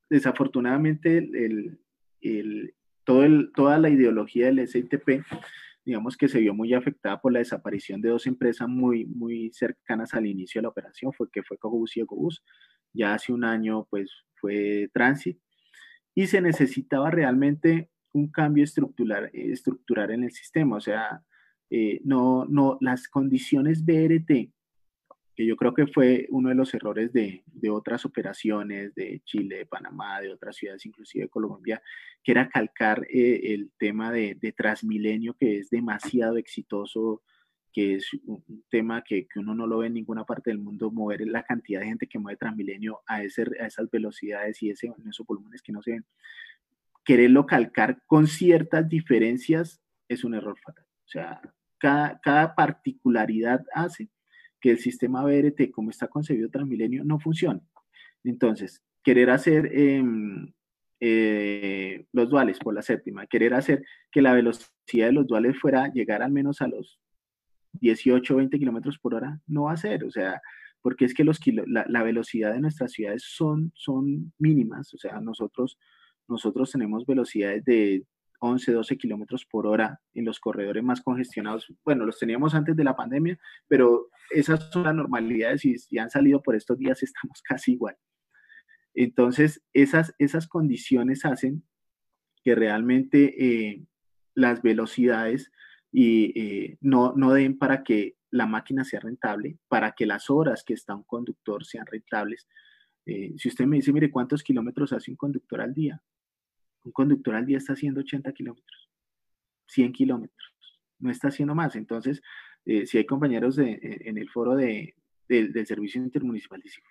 desafortunadamente, el, el, todo toda la ideología del SITP digamos que se vio muy afectada por la desaparición de dos empresas muy, muy cercanas al inicio de la operación, fue que fue Cogobus y Ecobus. Ya hace un año, pues, fue Transit. Y se necesitaba realmente un cambio estructural, estructural en el sistema, o sea, eh, no, no, las condiciones BRT, que yo creo que fue uno de los errores de, de, otras operaciones de Chile, de Panamá, de otras ciudades, inclusive de Colombia, que era calcar eh, el tema de, de, Transmilenio, que es demasiado exitoso, que es un, tema que, que, uno no lo ve en ninguna parte del mundo, mover la cantidad de gente que mueve Transmilenio a, ese, a esas velocidades y ese, en esos volúmenes que no se ven. Quererlo calcar con ciertas diferencias es un error fatal. O sea, cada, particularidad hace que el sistema BRT, como está concebido Transmilenio, no funcione. Entonces, querer hacer em, eh, los duales por la séptima, querer hacer que la velocidad de los duales fuera llegar al menos a los 18 o 20 kilómetros por hora, no va a ser, o sea, porque es que los la, la, velocidad de nuestras ciudades son, son mínimas, o sea, nosotros, nosotros tenemos velocidades de 11, 12 kilómetros por hora en los corredores más congestionados. Bueno, los teníamos antes de la pandemia, pero esas son las normalidades y si han salido por estos días, estamos casi igual. Entonces, esas, esas condiciones hacen que realmente eh, las velocidades y, eh, no, no den para que la máquina sea rentable, para que las horas que está un conductor sean rentables. Eh, si usted me dice, mire, ¿cuántos kilómetros hace un conductor al día? Un conductor al día está haciendo 80 kilómetros, 100 kilómetros, no está haciendo más. Entonces, eh, si hay compañeros de, en el foro de, del servicio intermunicipal, dicen,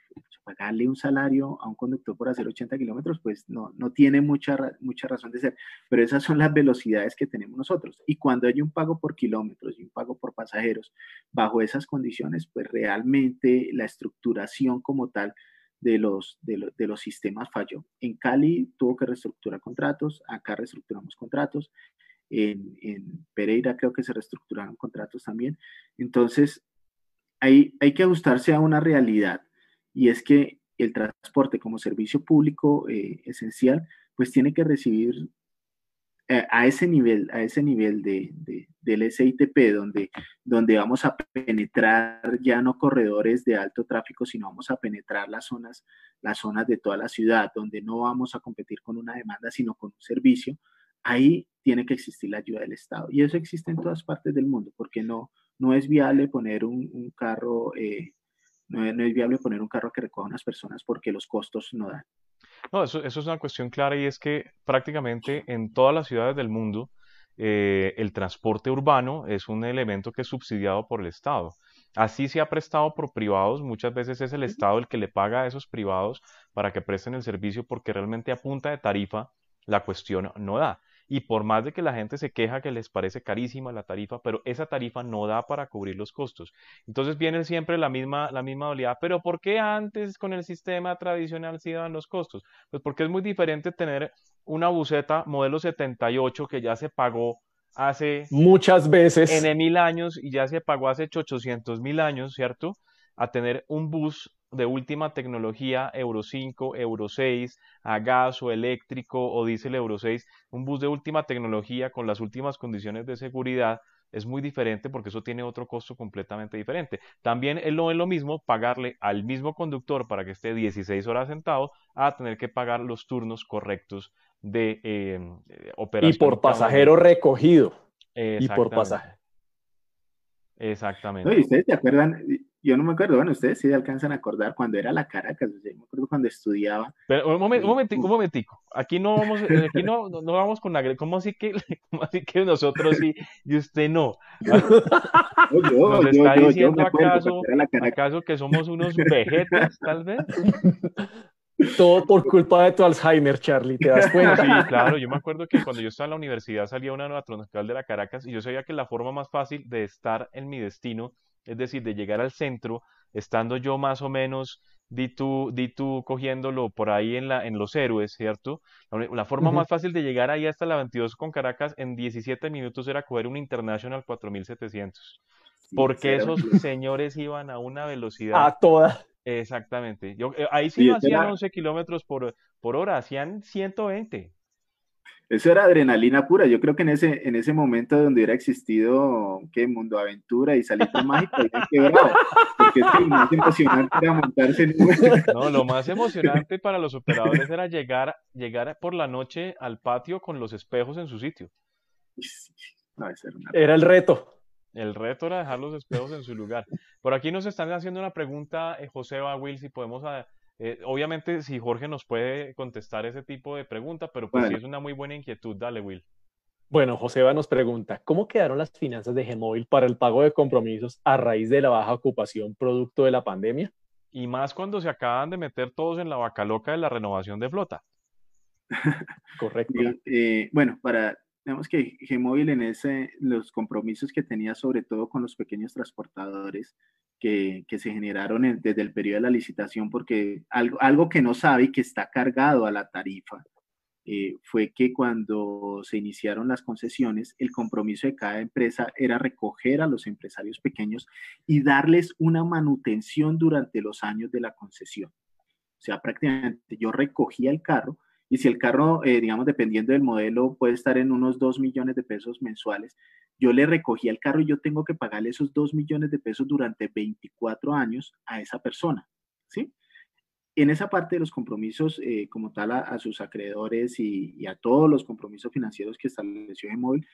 pagarle un salario a un conductor por hacer 80 kilómetros, pues no, no tiene mucha, mucha razón de ser. Pero esas son las velocidades que tenemos nosotros. Y cuando hay un pago por kilómetros y un pago por pasajeros, bajo esas condiciones, pues realmente la estructuración como tal de los, de, de, los sistemas falló. En Cali tuvo que reestructurar contratos, acá reestructuramos contratos, en, en, Pereira creo que se reestructuraron contratos también. Entonces, hay, hay que ajustarse a una realidad y es que el transporte como servicio público eh, esencial, pues tiene que recibir a ese nivel, a ese nivel de, de, del SITP, donde, donde vamos a penetrar ya no corredores de alto tráfico, sino vamos a penetrar las zonas, las zonas de toda la ciudad, donde no vamos a competir con una demanda, sino con un servicio, ahí tiene que existir la ayuda del Estado. Y eso existe en todas partes del mundo, porque no, no es viable poner un, un carro, eh, no, no, es viable poner un carro que recoja a unas personas porque los costos no dan. No, eso, eso, es una cuestión clara y es que prácticamente en todas las ciudades del mundo eh, el transporte urbano es un elemento que es subsidiado por el Estado. Así se ha prestado por privados, muchas veces es el Estado el que le paga a esos privados para que presten el servicio porque realmente a punta de tarifa la cuestión no da. Y por más de que la gente se queja que les parece carísima la tarifa, pero esa tarifa no da para cubrir los costos. Entonces viene siempre la misma, la misma dualidad. Pero ¿por qué antes con el sistema tradicional sí daban los costos? Pues porque es muy diferente tener una buceta modelo 78 que ya se pagó hace muchas veces en mil años y ya se pagó hace 800 mil años, ¿cierto? A tener un bus de última tecnología, Euro 5, Euro 6, a gas o eléctrico o diésel Euro 6, un bus de última tecnología con las últimas condiciones de seguridad, es muy diferente porque eso tiene otro costo completamente diferente. También no es lo mismo pagarle al mismo conductor para que esté 16 horas sentado a tener que pagar los turnos correctos de eh, operación. Y por pasajero recogido. Y por pasajero. Exactamente. ¿Y ustedes se acuerdan? Yo no me acuerdo, bueno, ustedes sí alcanzan a acordar cuando era la Caracas, yo me acuerdo cuando estudiaba. Pero un, momento, un, momentico, un momentico, aquí no vamos, eh, aquí no, no, vamos con la, ¿cómo así que, cómo así que nosotros sí y usted no? yo, ¿Nos está yo, diciendo acaso, acaso que somos unos vejetas, tal vez? Todo por culpa de tu Alzheimer, Charlie, ¿te das cuenta? Sí, claro, yo me acuerdo que cuando yo estaba en la universidad salía una nueva troncal de la Caracas y yo sabía que la forma más fácil de estar en mi destino es decir, de llegar al centro, estando yo más o menos, di tú, di tú cogiéndolo por ahí en, la, en los héroes, ¿cierto? La, forma más fácil de llegar ahí hasta la 22 con Caracas en 17 minutos era coger un International 4700. porque esos señores iban a una velocidad. A toda. Exactamente. Yo, eh, ahí sí, no hacían 11 kilómetros por, por hora, hacían 120. Eso era adrenalina pura. Yo creo que en ese, en ese momento donde hubiera existido, ¿qué? Mundo Aventura y Salito Mágico, quebrado. Porque es que lo más emocionante era montarse en un... No, lo más emocionante para los operadores era llegar, llegar por la noche al patio con los espejos en su sitio. Era el reto. El reto era dejar los espejos en su lugar. Por aquí nos están haciendo una pregunta, eh, José Will, si podemos eh, obviamente, si Jorge nos puede contestar ese tipo de pregunta, pero pues sí es una muy buena inquietud. Dale, Will. Bueno, Joseba nos pregunta, ¿cómo quedaron las finanzas de Gmóvil para el pago de compromisos a raíz de la baja ocupación producto de la pandemia? Y más cuando se acaban de meter todos en la vaca loca de la renovación de flota. Correcto. Eh, bueno, para, digamos que Gmóvil en ese, los compromisos que tenía sobre todo con los pequeños transportadores, que, se generaron desde el periodo de la licitación, porque algo, algo que no sabe y que está cargado a la tarifa eh, fue que cuando se iniciaron las concesiones, el compromiso de cada empresa era recoger a los empresarios pequeños y darles una manutención durante los años de la concesión. O sea, prácticamente yo recogía el carro y si el carro, eh, digamos, dependiendo del modelo, puede estar en unos 2 millones de pesos mensuales, yo le recogí el carro y yo tengo que pagarle esos 2 millones de pesos durante 24 años a esa persona, ¿sí? En esa parte de los compromisos, eh, como tal, a, sus acreedores y, a todos los compromisos financieros que estableció Gemóvil,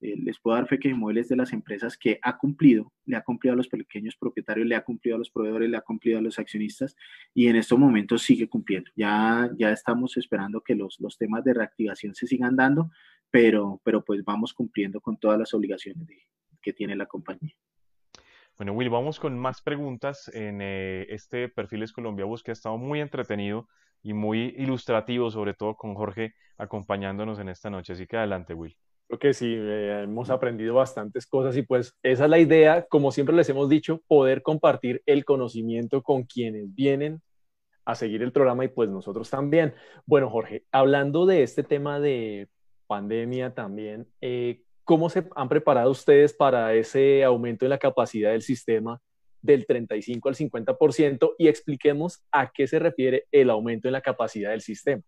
eh, les puedo dar fe que Gemóvil es de las empresas que ha cumplido, le ha cumplido a los pequeños propietarios, le ha cumplido a los proveedores, le ha cumplido a los accionistas y en estos momentos sigue cumpliendo. Ya, ya estamos esperando que los, los temas de reactivación se sigan dando, pero, pero pues vamos cumpliendo con todas las obligaciones que tiene la compañía. Bueno, Will, vamos con más preguntas en eh, este Perfiles Colombia Bus que ha estado muy entretenido y muy ilustrativo, sobre todo con Jorge acompañándonos en esta noche. Así que adelante, Will. Creo que sí, eh, hemos aprendido bastantes cosas y pues esa es la idea, como siempre les hemos dicho, poder compartir el conocimiento con quienes vienen a seguir el programa y pues nosotros también. Bueno, Jorge, hablando de este tema de pandemia también, eh, ¿cómo se han preparado ustedes para ese aumento en la capacidad del sistema del 35 al 50% y expliquemos a qué se refiere el aumento en la capacidad del sistema?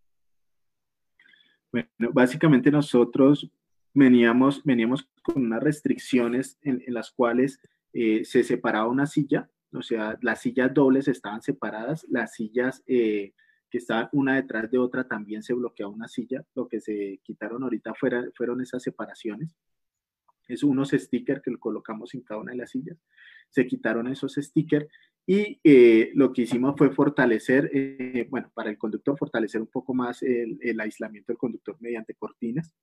Bueno, básicamente nosotros veníamos, veníamos con unas restricciones en, las cuales eh, se separaba una silla, o sea, las sillas dobles estaban separadas, las sillas eh, que estaban una detrás de otra también se bloqueaba una silla, lo que se quitaron ahorita fuera, fueron esas separaciones. Es unos stickers que colocamos en cada una de las sillas. Se quitaron esos stickers y eh, lo que hicimos fue fortalecer, bueno, para el conductor, fortalecer un poco más el, el aislamiento del conductor mediante cortinas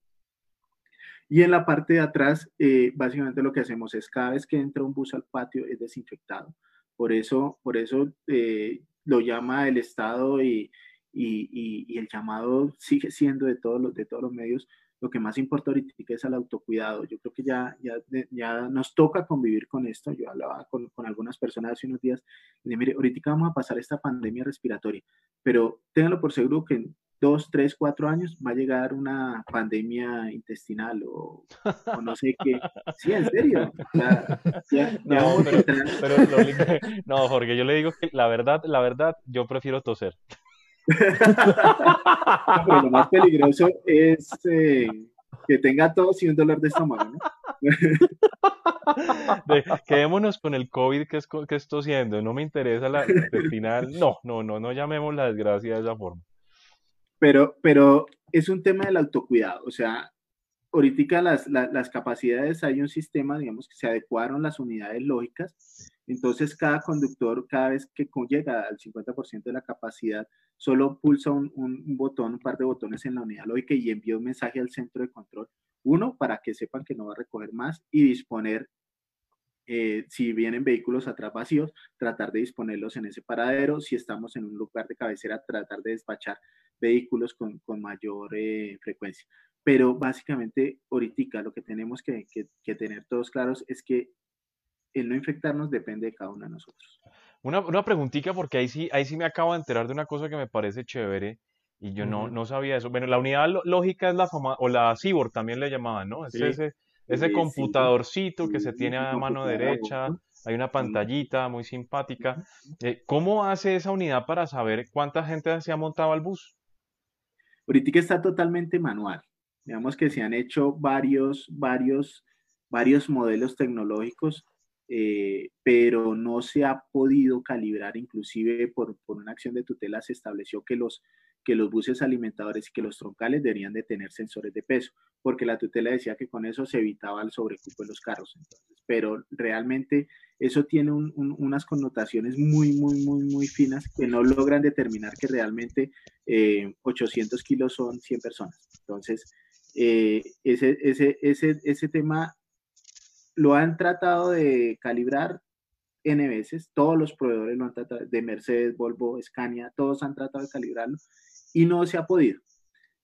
y en la parte de atrás, eh, básicamente lo que hacemos es cada vez que entra un bus al patio es desinfectado. Por eso, por eso eh, lo llama el Estado y, y, y, el llamado sigue siendo de todos los, de todos los medios. Lo que más importa ahorita es el autocuidado. Yo creo que ya, ya, ya nos toca convivir con esto. Yo hablaba con, con algunas personas hace unos días y de, mire, ahorita vamos a pasar esta pandemia respiratoria, pero ténganlo por seguro que dos, tres, cuatro años va a llegar una pandemia intestinal o, no sé qué. Sí, en serio. no, pero, no, Jorge, yo le digo que la verdad, la verdad, yo prefiero toser. pero lo más peligroso es eh, que tenga tos y un dolor de estómago, ¿no? quedémonos con el COVID que, es, que estoy haciendo, no me interesa la intestinal. No, no, no, no llamemos la desgracia de esa forma. Pero, pero es un tema del autocuidado, o sea, ahorita las, las, capacidades, hay un sistema, digamos, que se adecuaron las unidades lógicas, entonces cada conductor, cada vez que llega al 50% de la capacidad, solo pulsa un, un, botón, un par de botones en la unidad lógica y envía un mensaje al centro de control. Uno, para que sepan que no va a recoger más y disponer eh, si vienen vehículos atrás vacíos, tratar de disponerlos en ese paradero. Si estamos en un lugar de cabecera, tratar de despachar vehículos con, con mayor eh, frecuencia. Pero básicamente, ahorita lo que tenemos que, que, tener todos claros es que el no infectarnos depende de cada uno de nosotros. Una, una preguntita, porque ahí sí, ahí sí me acabo de enterar de una cosa que me parece chévere y yo no, no sabía eso. Bueno, la unidad lógica es la fama, o la CIBOR también le llamaban, ¿no? ese, ese computadorcito que se tiene a mano derecha, hay una pantallita muy simpática. Eh, ¿Cómo hace esa unidad para saber cuánta gente se ha montado al bus? Ahorita está totalmente manual. Digamos que se han hecho varios, varios, varios modelos tecnológicos, eh, pero no se ha podido calibrar, inclusive por, por, una acción de tutela se estableció que los, que los buses alimentadores y que los troncales deberían de tener sensores de peso, porque la tutela decía que con eso se evitaba el sobrecupo de los carros. Pero realmente eso tiene unas connotaciones muy, muy, muy, muy finas que no logran determinar que realmente 800 eh, kilos son 100 personas. Entonces, eh, ese, ese, ese, ese tema lo han tratado de calibrar N veces, todos los proveedores lo han tratado, de Mercedes, Volvo, Scania, todos han tratado de calibrarlo y no se ha podido.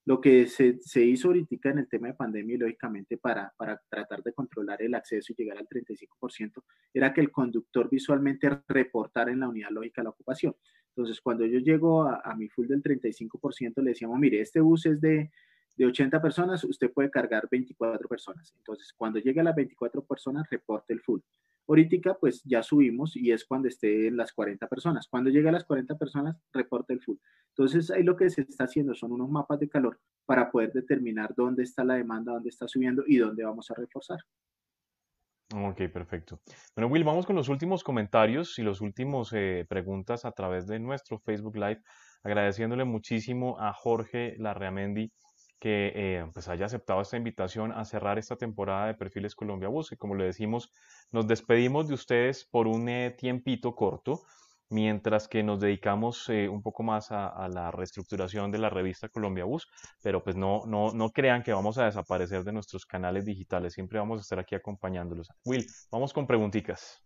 Lo que se, se hizo ahorita en el tema de pandemia lógicamente para, para tratar de controlar el acceso y llegar al 35% era que el conductor visualmente reportara en la unidad lógica la ocupación. Entonces, cuando yo llego a, a mi full del 35%, le decíamos, mire, este bus es de, de 80 personas, usted puede cargar 24 personas. Entonces, cuando llegue a las 24 personas, reporte el full. Ahorita, pues ya subimos y es cuando esté en las 40 personas. Cuando llegue a las 40 personas, reporte el full. Entonces, ahí lo que se está haciendo son unos mapas de calor para poder determinar dónde está la demanda, dónde está subiendo y dónde vamos a reforzar. Ok, perfecto. Bueno, Will, vamos con los últimos comentarios y los últimos eh, preguntas a través de nuestro Facebook Live, agradeciéndole muchísimo a Jorge Larreamendi que eh, pues haya aceptado esta invitación a cerrar esta temporada de Perfiles Colombia Bus. Y como le decimos, nos despedimos de ustedes por un eh, tiempito corto, mientras que nos dedicamos eh, un poco más a, la reestructuración de la revista Colombia Bus, pero pues no, no, no crean que vamos a desaparecer de nuestros canales digitales, siempre vamos a estar aquí acompañándolos. Will, vamos con preguntitas.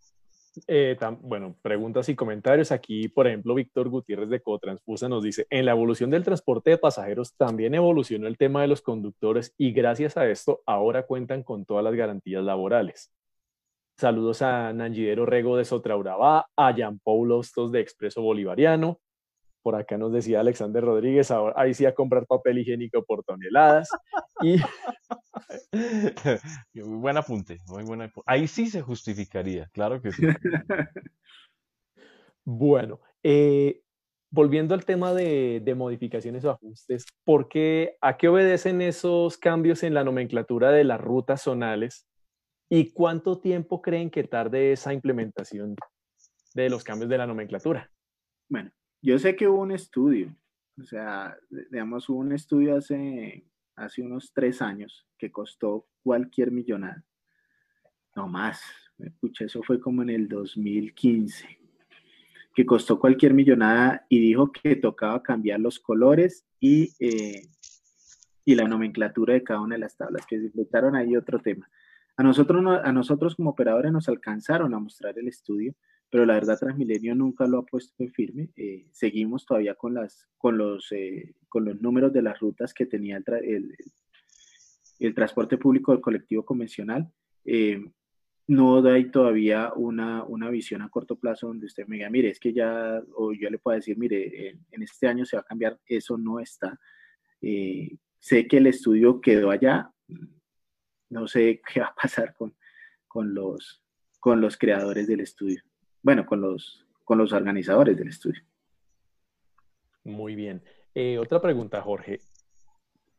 Eh, bueno, preguntas y comentarios. Aquí, por ejemplo, Víctor Gutiérrez de Cotransfusa nos dice, en la evolución del transporte de pasajeros también evolucionó el tema de los conductores y gracias a esto ahora cuentan con todas las garantías laborales. Saludos a Nangidero Rego de Sotraurabá, a Jean Paul Hostos de Expreso Bolivariano, por acá nos decía Alexander Rodríguez, ahora ahí sí a comprar papel higiénico por toneladas. Y... muy buen apunte, muy buen Ahí sí se justificaría, claro que sí. bueno, eh, volviendo al tema de, de, modificaciones o ajustes, ¿por qué, ¿a qué obedecen esos cambios en la nomenclatura de las rutas zonales? ¿Y cuánto tiempo creen que tarde esa implementación de los cambios de la nomenclatura? Bueno, yo sé que hubo un estudio, o sea, digamos, hubo un estudio hace, hace unos tres años que costó cualquier millonada. No más, escuché, eso fue como en el 2015, que costó cualquier millonada y dijo que tocaba cambiar los colores y, eh, y la nomenclatura de cada una de las tablas, que se ahí otro tema. A nosotros, a nosotros como operadores nos alcanzaron a mostrar el estudio, pero la verdad Transmilenio nunca lo ha puesto en firme. Eh, seguimos todavía con, las, con, los, eh, con los números de las rutas que tenía el, el, transporte público del colectivo convencional. Eh, no hay todavía una, una, visión a corto plazo donde usted me diga, mire, es que ya, o yo le puedo decir, mire, en, este año se va a cambiar, eso no está. sé que el estudio quedó allá, no sé qué va a pasar con, con, los, con los creadores del estudio bueno, con los, con los organizadores del estudio. Muy bien. Eh, otra pregunta, Jorge.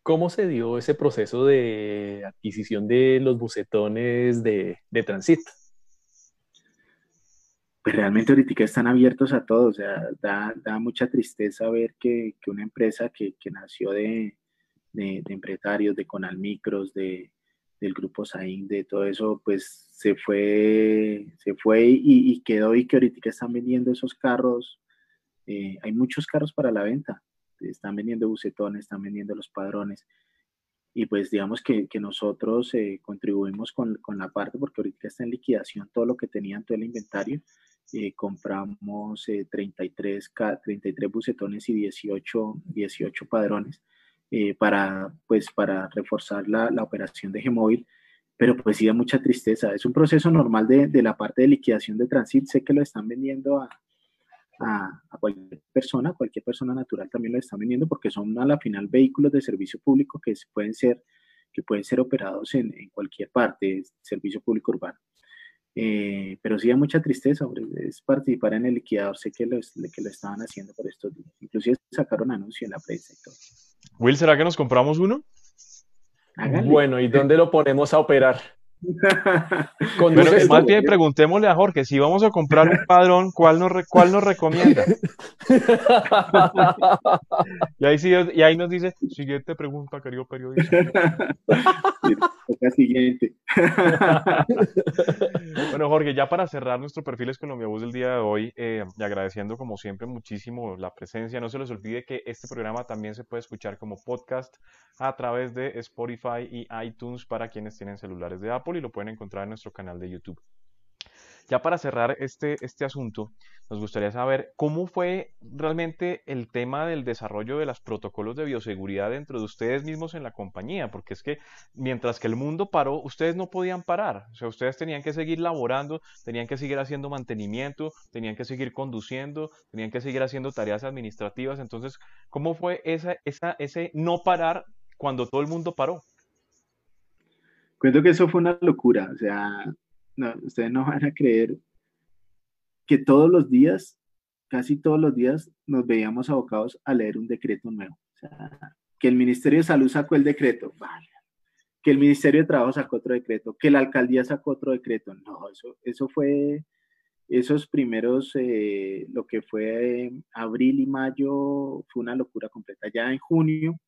¿Cómo se dio ese proceso de adquisición de los bucetones de, de tránsito? Pues realmente ahorita están abiertos a todos, o sea, da, da mucha tristeza ver que, que una empresa que, que nació de, de, de, empresarios, de Conalmicros, de, del grupo Sain, de todo eso, pues se fue, se fue y, quedó y que ahorita están vendiendo esos carros. Eh, hay muchos carros para la venta, están vendiendo bucetones, están vendiendo los padrones. Y pues digamos que, que nosotros eh, contribuimos con, con, la parte, porque ahorita está en liquidación todo lo que tenían, todo el inventario. Eh, compramos 33, 33 bucetones y 18, 18 padrones eh, para, pues, para reforzar la, la operación de Gmóvil, pero pues sí da mucha tristeza. Es un proceso normal de, de la parte de liquidación de Transit, sé que lo están vendiendo a, a, a, cualquier persona, cualquier persona natural también lo están vendiendo porque son a la final vehículos de servicio público que pueden ser, que pueden ser operados en, en cualquier parte, servicio público urbano. Eh, pero sí da mucha tristeza, es participar en el liquidador, sé que lo, que lo estaban haciendo por estos días, inclusive sacaron anuncio en la prensa y todo. Will, ¿será que nos compramos uno? Bueno, ¿y dónde lo ponemos a operar? más bien preguntémosle a Jorge, si vamos a comprar un padrón, ¿cuál nos, cuál nos recomienda? y, ahí y ahí nos dice, siguiente pregunta, querido periodista. siguiente. bueno, Jorge, ya para cerrar nuestro perfil es Colombia Bus del día de hoy, eh, y agradeciendo como siempre muchísimo la presencia, no se les olvide que este programa también se puede escuchar como podcast a través de Spotify y iTunes para quienes tienen celulares de Apple y lo pueden encontrar en nuestro canal de YouTube. Ya para cerrar este, este asunto, nos gustaría saber cómo fue realmente el tema del desarrollo de los protocolos de bioseguridad dentro de ustedes mismos en la compañía, porque es que mientras que el mundo paró, ustedes no podían parar, o sea, ustedes tenían que seguir laborando, tenían que seguir haciendo mantenimiento, tenían que seguir conduciendo, tenían que seguir haciendo tareas administrativas, entonces, ¿cómo fue esa, esa, ese no parar cuando todo el mundo paró? Cuento que eso fue una locura, o sea, ustedes no van a creer que todos los días, casi todos los días, nos veíamos abocados a leer un decreto nuevo. O sea, que el Ministerio de Salud sacó el decreto, vale. Que el Ministerio de Trabajo sacó otro decreto, que la alcaldía sacó otro decreto. No, eso, eso fue, esos primeros, eh, lo que fue abril y mayo, fue una locura completa. Ya en junio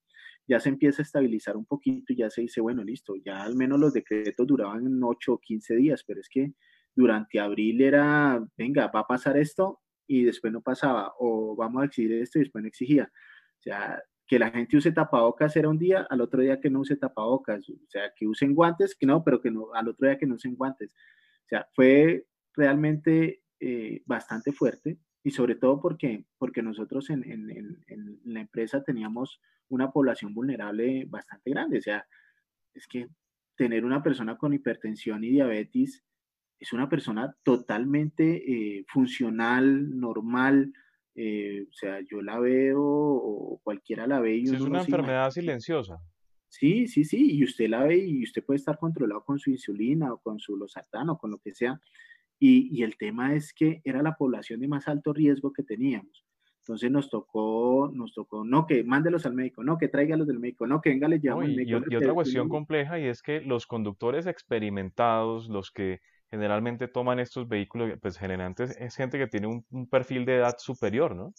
ya se empieza a estabilizar un poquito y ya se dice, bueno, listo, ya al menos los decretos duraban 8 o 15 días, pero es que durante abril era, venga, va a pasar esto y después no pasaba, o vamos a exigir esto y después no exigía. O sea, que la gente use tapabocas era un día, al otro día que no use tapabocas, o sea, que usen guantes, que no, pero que no, al otro día que no usen guantes. O sea, fue realmente eh, bastante fuerte y sobre todo porque, porque nosotros en, en, en, la empresa teníamos una población vulnerable bastante grande. O sea, es que tener una persona con hipertensión y diabetes es una persona totalmente eh, funcional, normal. Eh, o sea, yo la veo o cualquiera la ve. Y es una enfermedad silenciosa. Sí, sí, sí, y usted la ve y usted puede estar controlado con su insulina o con su losartán o con lo que sea, y, el tema es que era la población de más alto riesgo que teníamos. Entonces nos tocó, nos tocó, no que mándelos al médico, no que tráigalos del médico, no que venga, les llamo al médico. Y, otra cuestión compleja y es que los conductores experimentados, los que generalmente toman estos vehículos, pues generalmente es gente que tiene un, perfil de edad superior, ¿no?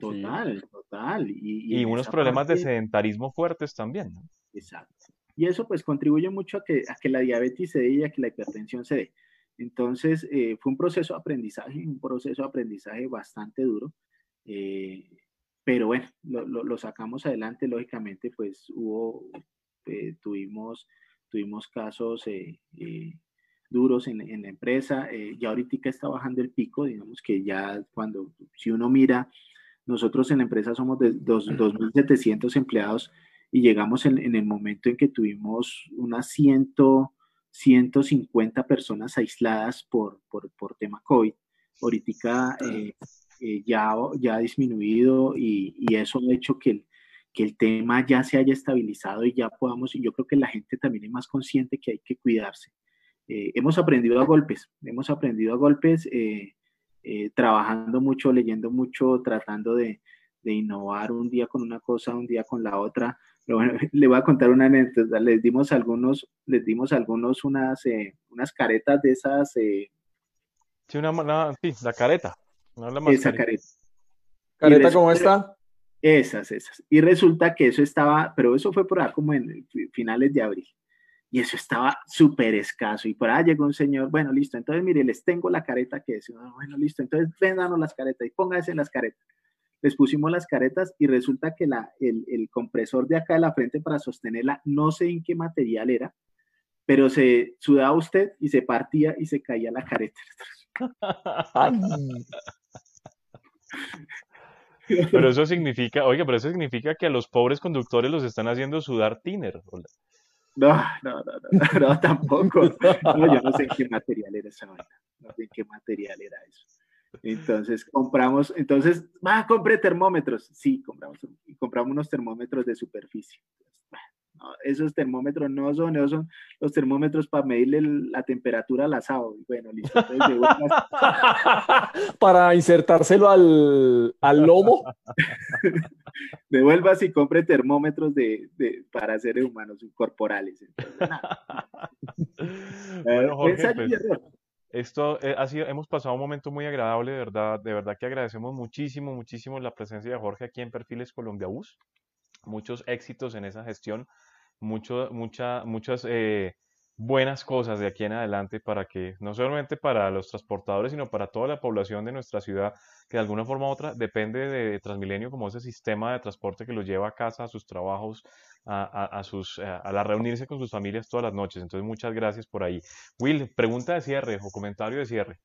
Total, total. Y, unos problemas de sedentarismo fuertes también, ¿no? Exacto. Y eso pues contribuye mucho a que, a que la diabetes se dé y a que la hipertensión se dé. Entonces, eh, fue un proceso de aprendizaje, un proceso de aprendizaje bastante duro, eh, pero bueno, lo, sacamos adelante, lógicamente, pues hubo, eh, tuvimos, tuvimos casos duros en, en, la empresa, ya ahorita está bajando el pico, digamos que ya cuando, si uno mira, nosotros en la empresa somos de 2.700 empleados y llegamos en, en, el momento en que tuvimos unas 100 150 personas aisladas por, por, por tema COVID. Ahorita eh, eh, ya, ya ha disminuido y, y, eso ha hecho que el, que el tema ya se haya estabilizado y ya podamos, y yo creo que la gente también es más consciente que hay que cuidarse. Eh, hemos aprendido a golpes, hemos aprendido a golpes, trabajando mucho, leyendo mucho, tratando de, de innovar un día con una cosa, un día con la otra, le voy a contar una anécdota. Les dimos algunos, les dimos algunos unas, eh, unas caretas de esas. Eh, sí, una, sí, la careta. Esa careta. ¿Careta como esta? Esas, esas. Y resulta que eso estaba, pero eso fue por ahí como en finales de abril. Y eso estaba súper escaso. Y por ahí llegó un señor, bueno, listo, entonces mire, les tengo la careta que es. Bueno, listo, entonces véndanos las caretas y pónganse en las caretas les pusimos las caretas y resulta que la, el, el, compresor de acá de la frente para sostenerla, no sé en qué material era, pero se sudaba usted y se partía y se caía la careta. Pero eso significa, oiga, pero eso significa que a los pobres conductores los están haciendo sudar tiner. No, no, no, no, no, tampoco. No, yo no sé en qué material era esa vaina. No sé en qué material era eso. Entonces compramos, entonces, va, compre termómetros. Sí, compramos, compramos unos termómetros de superficie. Esos termómetros no son, esos son los termómetros para medirle la temperatura al asado. Bueno, listo. para insertárselo al, al lomo. Devuelvas y compre termómetros de, de, para seres humanos corporales. bueno, Jorge, pues, esto eh, ha sido, hemos pasado un momento muy agradable, de verdad, de verdad que agradecemos muchísimo, muchísimo la presencia de Jorge aquí en Perfiles Colombia Bus. Muchos éxitos en esa gestión, mucho, mucha, muchas eh, buenas cosas de aquí en adelante para que, no solamente para los transportadores, sino para toda la población de nuestra ciudad, que de alguna forma u otra depende de Transmilenio como ese sistema de transporte que los lleva a casa, a sus trabajos, a, sus, a, la reunirse con sus familias todas las noches. Entonces, muchas gracias por ahí. Will, pregunta de cierre o comentario de cierre.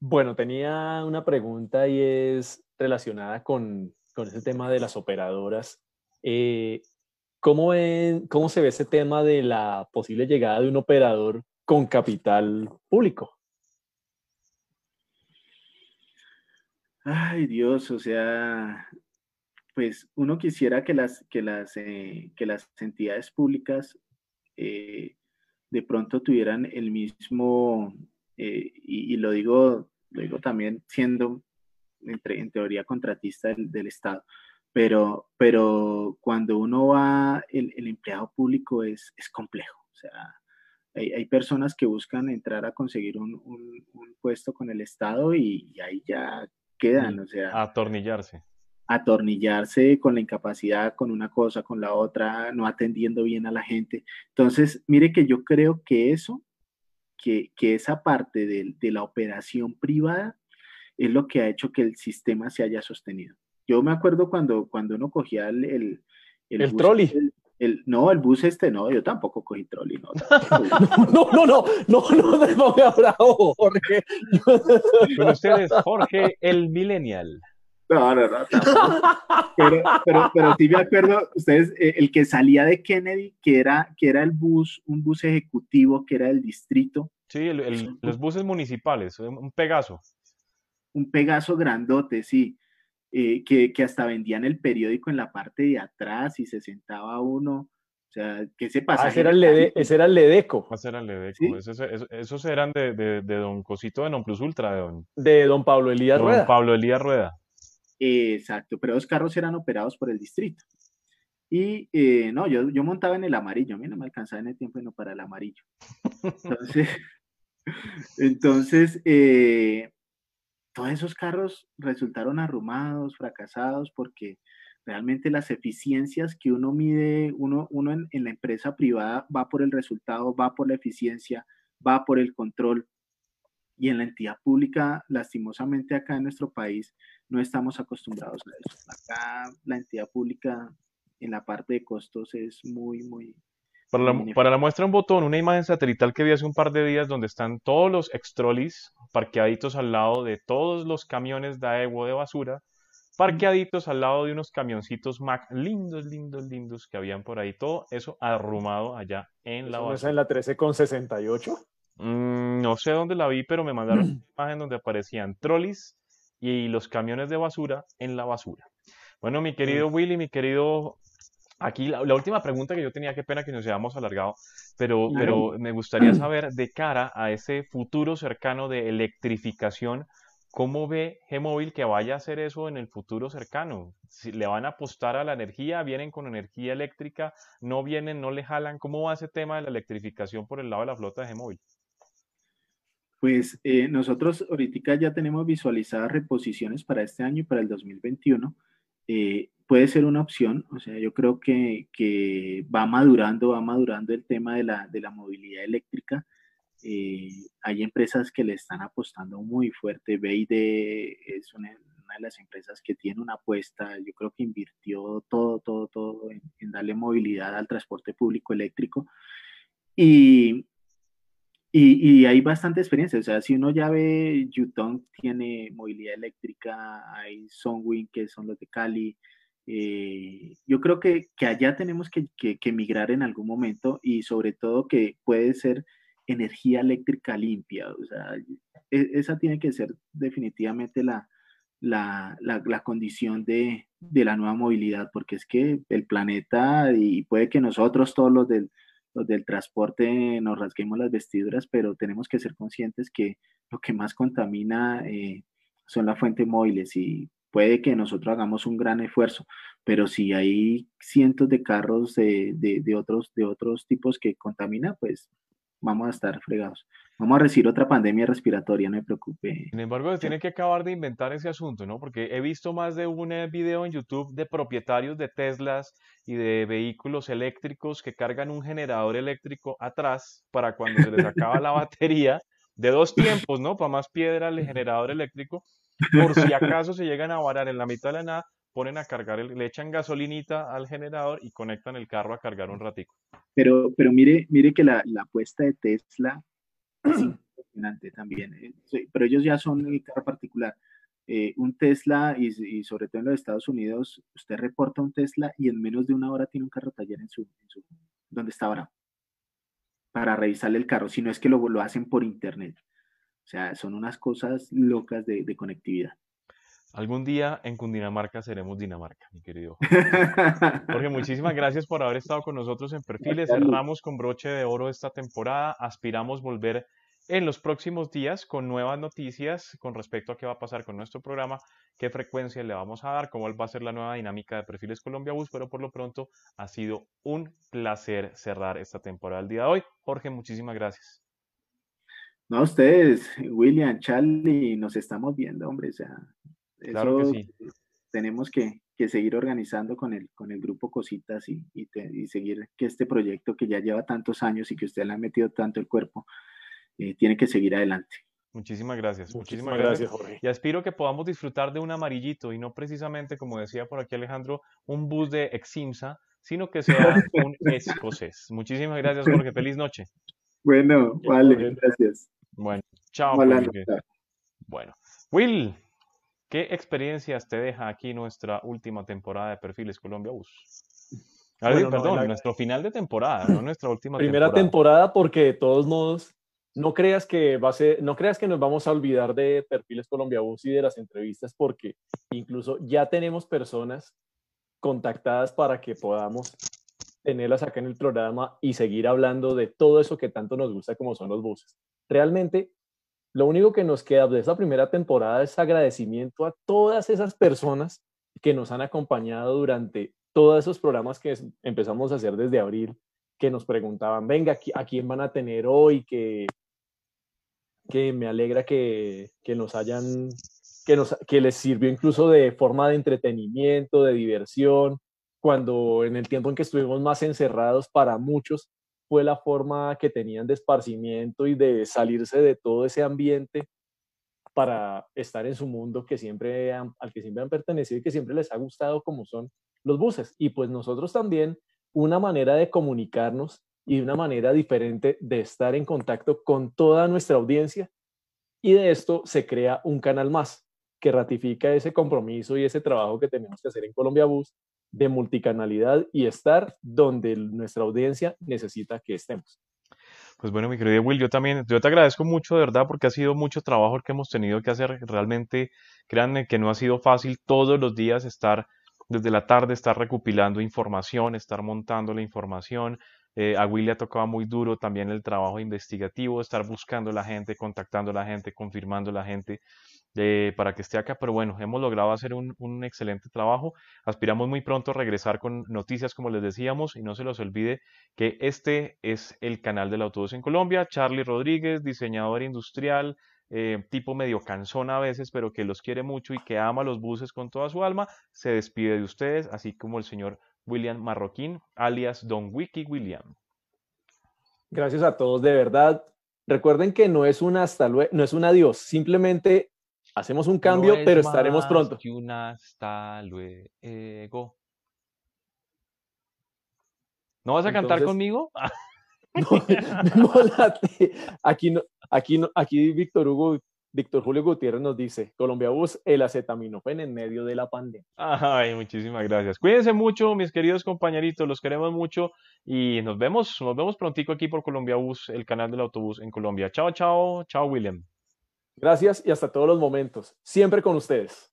Bueno, tenía una pregunta y es relacionada con, con ese tema de las operadoras. Eh, ¿Cómo, ¿Cómo se ve ese tema de la posible llegada de un operador con capital público? Ay, Dios, o sea, pues uno quisiera que las, que las, eh, que las entidades públicas eh, de pronto tuvieran el mismo, eh, y, lo digo, lo digo también siendo entre, en teoría contratista del Estado, pero, pero cuando uno va, el, el empleado público es, es, complejo. O sea, hay, hay, personas que buscan entrar a conseguir un, un, puesto con el Estado y, ahí ya quedan. O sea, atornillarse. Atornillarse con la incapacidad, con una cosa, con la otra, no atendiendo bien a la gente. Entonces, mire que yo creo que eso, que, que esa parte de, de la operación privada es lo que ha hecho que el sistema se haya sostenido. Yo me acuerdo cuando, cuando uno cogía el... El, el, trolley. Este, el, no, el bus este no, yo tampoco cogí trolley, no. no, no, no, no, no, no, no me bravo, Jorge. Pero usted es Jorge el Millennial. No, no, no. Pero, pero, pero sí me acuerdo, ustedes, eh, el que salía de Kennedy, que era, que era el bus, un bus ejecutivo, que era del distrito. Sí, el, los buses municipales, un Pegaso. Un Pegaso grandote, sí. Eh, que, que, hasta vendían el periódico en la parte de atrás y se sentaba uno. O sea, ¿qué se pasa? Ah, ese, era el ese era el Ledeco. Ese era el Ledeco. Esos, eran de, de, de, Don Cosito de Non Plus Ultra. De Don, de don Pablo Elías Rueda. Don Pablo Elías Rueda. exacto, pero los carros eran operados por el distrito. Y eh, no, yo, yo montaba en el amarillo, a mí no me alcanzaba en el tiempo no para el amarillo. Entonces, entonces eh, todos esos carros resultaron arrumados, fracasados, porque realmente las eficiencias que uno mide, uno, uno en, la empresa privada va por el resultado, va por la eficiencia, va por el control. Y en la entidad pública, lastimosamente acá en nuestro país, no estamos acostumbrados a eso. Acá la entidad pública en la parte de costos es muy, muy, para la, para la, muestra un botón, una imagen satelital que vi hace un par de días donde están todos los extrolis parqueaditos al lado de todos los camiones de AEWO de basura, parqueaditos al lado de unos camioncitos Mac lindos, lindos, lindos que habían por ahí. Todo eso arrumado allá en la basura. en la 13 con 68? Mm, no sé dónde la vi, pero me mandaron una imagen donde aparecían trolis y los camiones de basura en la basura. Bueno, mi querido Willy, mi querido Aquí la, última pregunta que yo tenía, qué pena que nos hayamos alargado, pero, pero me gustaría saber de cara a ese futuro cercano de electrificación, ¿cómo ve G-Móvil que vaya a hacer eso en el futuro cercano? Si ¿Le van a apostar a la energía? ¿Vienen con energía eléctrica? ¿No vienen? ¿No le jalan? ¿Cómo va ese tema de la electrificación por el lado de la flota de G-Móvil? Pues eh, nosotros ahorita ya tenemos visualizadas reposiciones para este año y para el 2021. Eh, puede ser una opción, o sea, yo creo que, que va madurando, va madurando el tema de la, de la movilidad eléctrica. Eh, hay empresas que le están apostando muy fuerte. BID es una, una, de las empresas que tiene una apuesta, yo creo que invirtió todo, todo, todo en, en darle movilidad al transporte público eléctrico. Y, y, y, hay bastante experiencia, o sea, si uno ya ve, Yutong tiene movilidad eléctrica, hay Sunwing, que son los de Cali, eh, yo creo que, que, allá tenemos que, que, migrar en algún momento y sobre todo que puede ser energía eléctrica limpia. O sea, e, esa tiene que ser definitivamente la, la, la, condición de, de, la nueva movilidad, porque es que el planeta y puede que nosotros todos los del, los del transporte nos rasguemos las vestiduras, pero tenemos que ser conscientes que lo que más contamina eh, son las fuentes móviles y puede que nosotros hagamos un gran esfuerzo, pero si hay cientos de carros de, de, de otros, de otros tipos que contaminan, pues vamos a estar fregados. Vamos a recibir otra pandemia respiratoria, no me preocupe. Sin embargo, se tiene que acabar de inventar ese asunto, ¿no? Porque he visto más de un video en YouTube de propietarios de Teslas y de vehículos eléctricos que cargan un generador eléctrico atrás para cuando se les acaba la batería, de dos tiempos, ¿no? Para más piedra el generador eléctrico, por si acaso se llegan a varar en la mitad de la nada, ponen a cargar, le echan gasolinita al generador y conectan el carro a cargar un ratico. Pero, pero mire, mire que la, la apuesta de Tesla es impresionante también. Eh, pero ellos ya son el carro particular. Eh, un Tesla, y, sobre todo en los Estados Unidos, usted reporta un Tesla y en menos de una hora tiene un carro taller en su, en donde está ahora, para revisarle el carro, si no es que lo, lo hacen por internet. O sea, son unas cosas locas de, de conectividad. Algún día en Cundinamarca seremos Dinamarca, mi querido. Jorge, muchísimas gracias por haber estado con nosotros en Perfiles. Cerramos con broche de oro esta temporada. Aspiramos volver en los próximos días con nuevas noticias con respecto a qué va a pasar con nuestro programa, qué frecuencia le vamos a dar, cómo va a ser la nueva dinámica de Perfiles Colombia Bus, pero por lo pronto ha sido un placer cerrar esta temporada el día de hoy. Jorge, muchísimas gracias. No, ustedes, William, Charlie, nos estamos viendo, hombre, o sea, Claro que sí. Tenemos que, seguir organizando con el, con el grupo Cositas y, y, seguir que este proyecto que ya lleva tantos años y que usted le ha metido tanto el cuerpo, eh, tiene que seguir adelante. Muchísimas gracias. Muchísimas, gracias, Jorge. Y aspiro que podamos disfrutar de un amarillito y no precisamente, como decía por aquí Alejandro, un bus de Eximsa, sino que sea un escocés. Muchísimas gracias, Jorge. Feliz noche. Bueno, vale, gracias. Bueno, chao. Bueno, Will, ¿Qué experiencias te deja aquí nuestra última temporada de Perfiles Colombia Bus? perdón, nuestro final de temporada, no nuestra última Primera temporada. porque de todos modos, no creas que va a ser, no creas que nos vamos a olvidar de Perfiles Colombia Bus y de las entrevistas porque incluso ya tenemos personas contactadas para que podamos tenerlas acá en el programa y seguir hablando de todo eso que tanto nos gusta como son los buses. Realmente lo único que nos queda de esta primera temporada es agradecimiento a todas esas personas que nos han acompañado durante todos esos programas que empezamos a hacer desde abril, que nos preguntaban, venga, ¿a quién van a tener hoy? Que, que me alegra que, que nos hayan, que, nos, que les sirvió incluso de forma de entretenimiento, de diversión, cuando en el tiempo en que estuvimos más encerrados para muchos, fue la forma que tenían de esparcimiento y de salirse de todo ese ambiente para estar en su mundo que siempre al que siempre han pertenecido y que siempre les ha gustado como son los buses. Y pues nosotros también una manera de comunicarnos y una manera diferente de estar en contacto con toda nuestra audiencia y de esto se crea un canal más que ratifica ese compromiso y ese trabajo que tenemos que hacer en Colombia Bus de multicanalidad y estar donde nuestra audiencia necesita que estemos. Pues bueno, mi querido Will, yo también, yo te agradezco mucho, de verdad, porque ha sido mucho trabajo el que hemos tenido que hacer. Realmente, créanme que no ha sido fácil todos los días estar desde la tarde, estar recopilando información, estar montando la información. Eh, a Will le ha tocado muy duro también el trabajo investigativo, estar buscando a la gente, contactando a la gente, confirmando a la gente para que esté acá, pero bueno, hemos logrado hacer un, un, excelente trabajo. Aspiramos muy pronto a regresar con noticias, como les decíamos, y no se los olvide que este es el canal del autobús en Colombia. Charlie Rodríguez, diseñador industrial, eh, tipo medio cansón a veces, pero que los quiere mucho y que ama los buses con toda su alma, se despide de ustedes, así como el señor William Marroquín, alias Don Wiki William. Gracias a todos, de verdad. Recuerden que no es un hasta luego, no es un adiós, simplemente Hacemos un cambio, pero estaremos pronto. Que un hasta luego. ¿No vas a cantar conmigo? no, aquí, no, aquí, no, aquí Víctor Hugo, Víctor Julio Gutiérrez nos dice, Colombia Bus, el acetaminofén en medio de la pandemia. Ay, muchísimas gracias. Cuídense mucho, mis queridos compañeritos, los queremos mucho y nos vemos, nos vemos prontico aquí por Colombia Bus, el canal del autobús en Colombia. Chao, chao, chao, William. Gracias y hasta todos los momentos. Siempre con ustedes.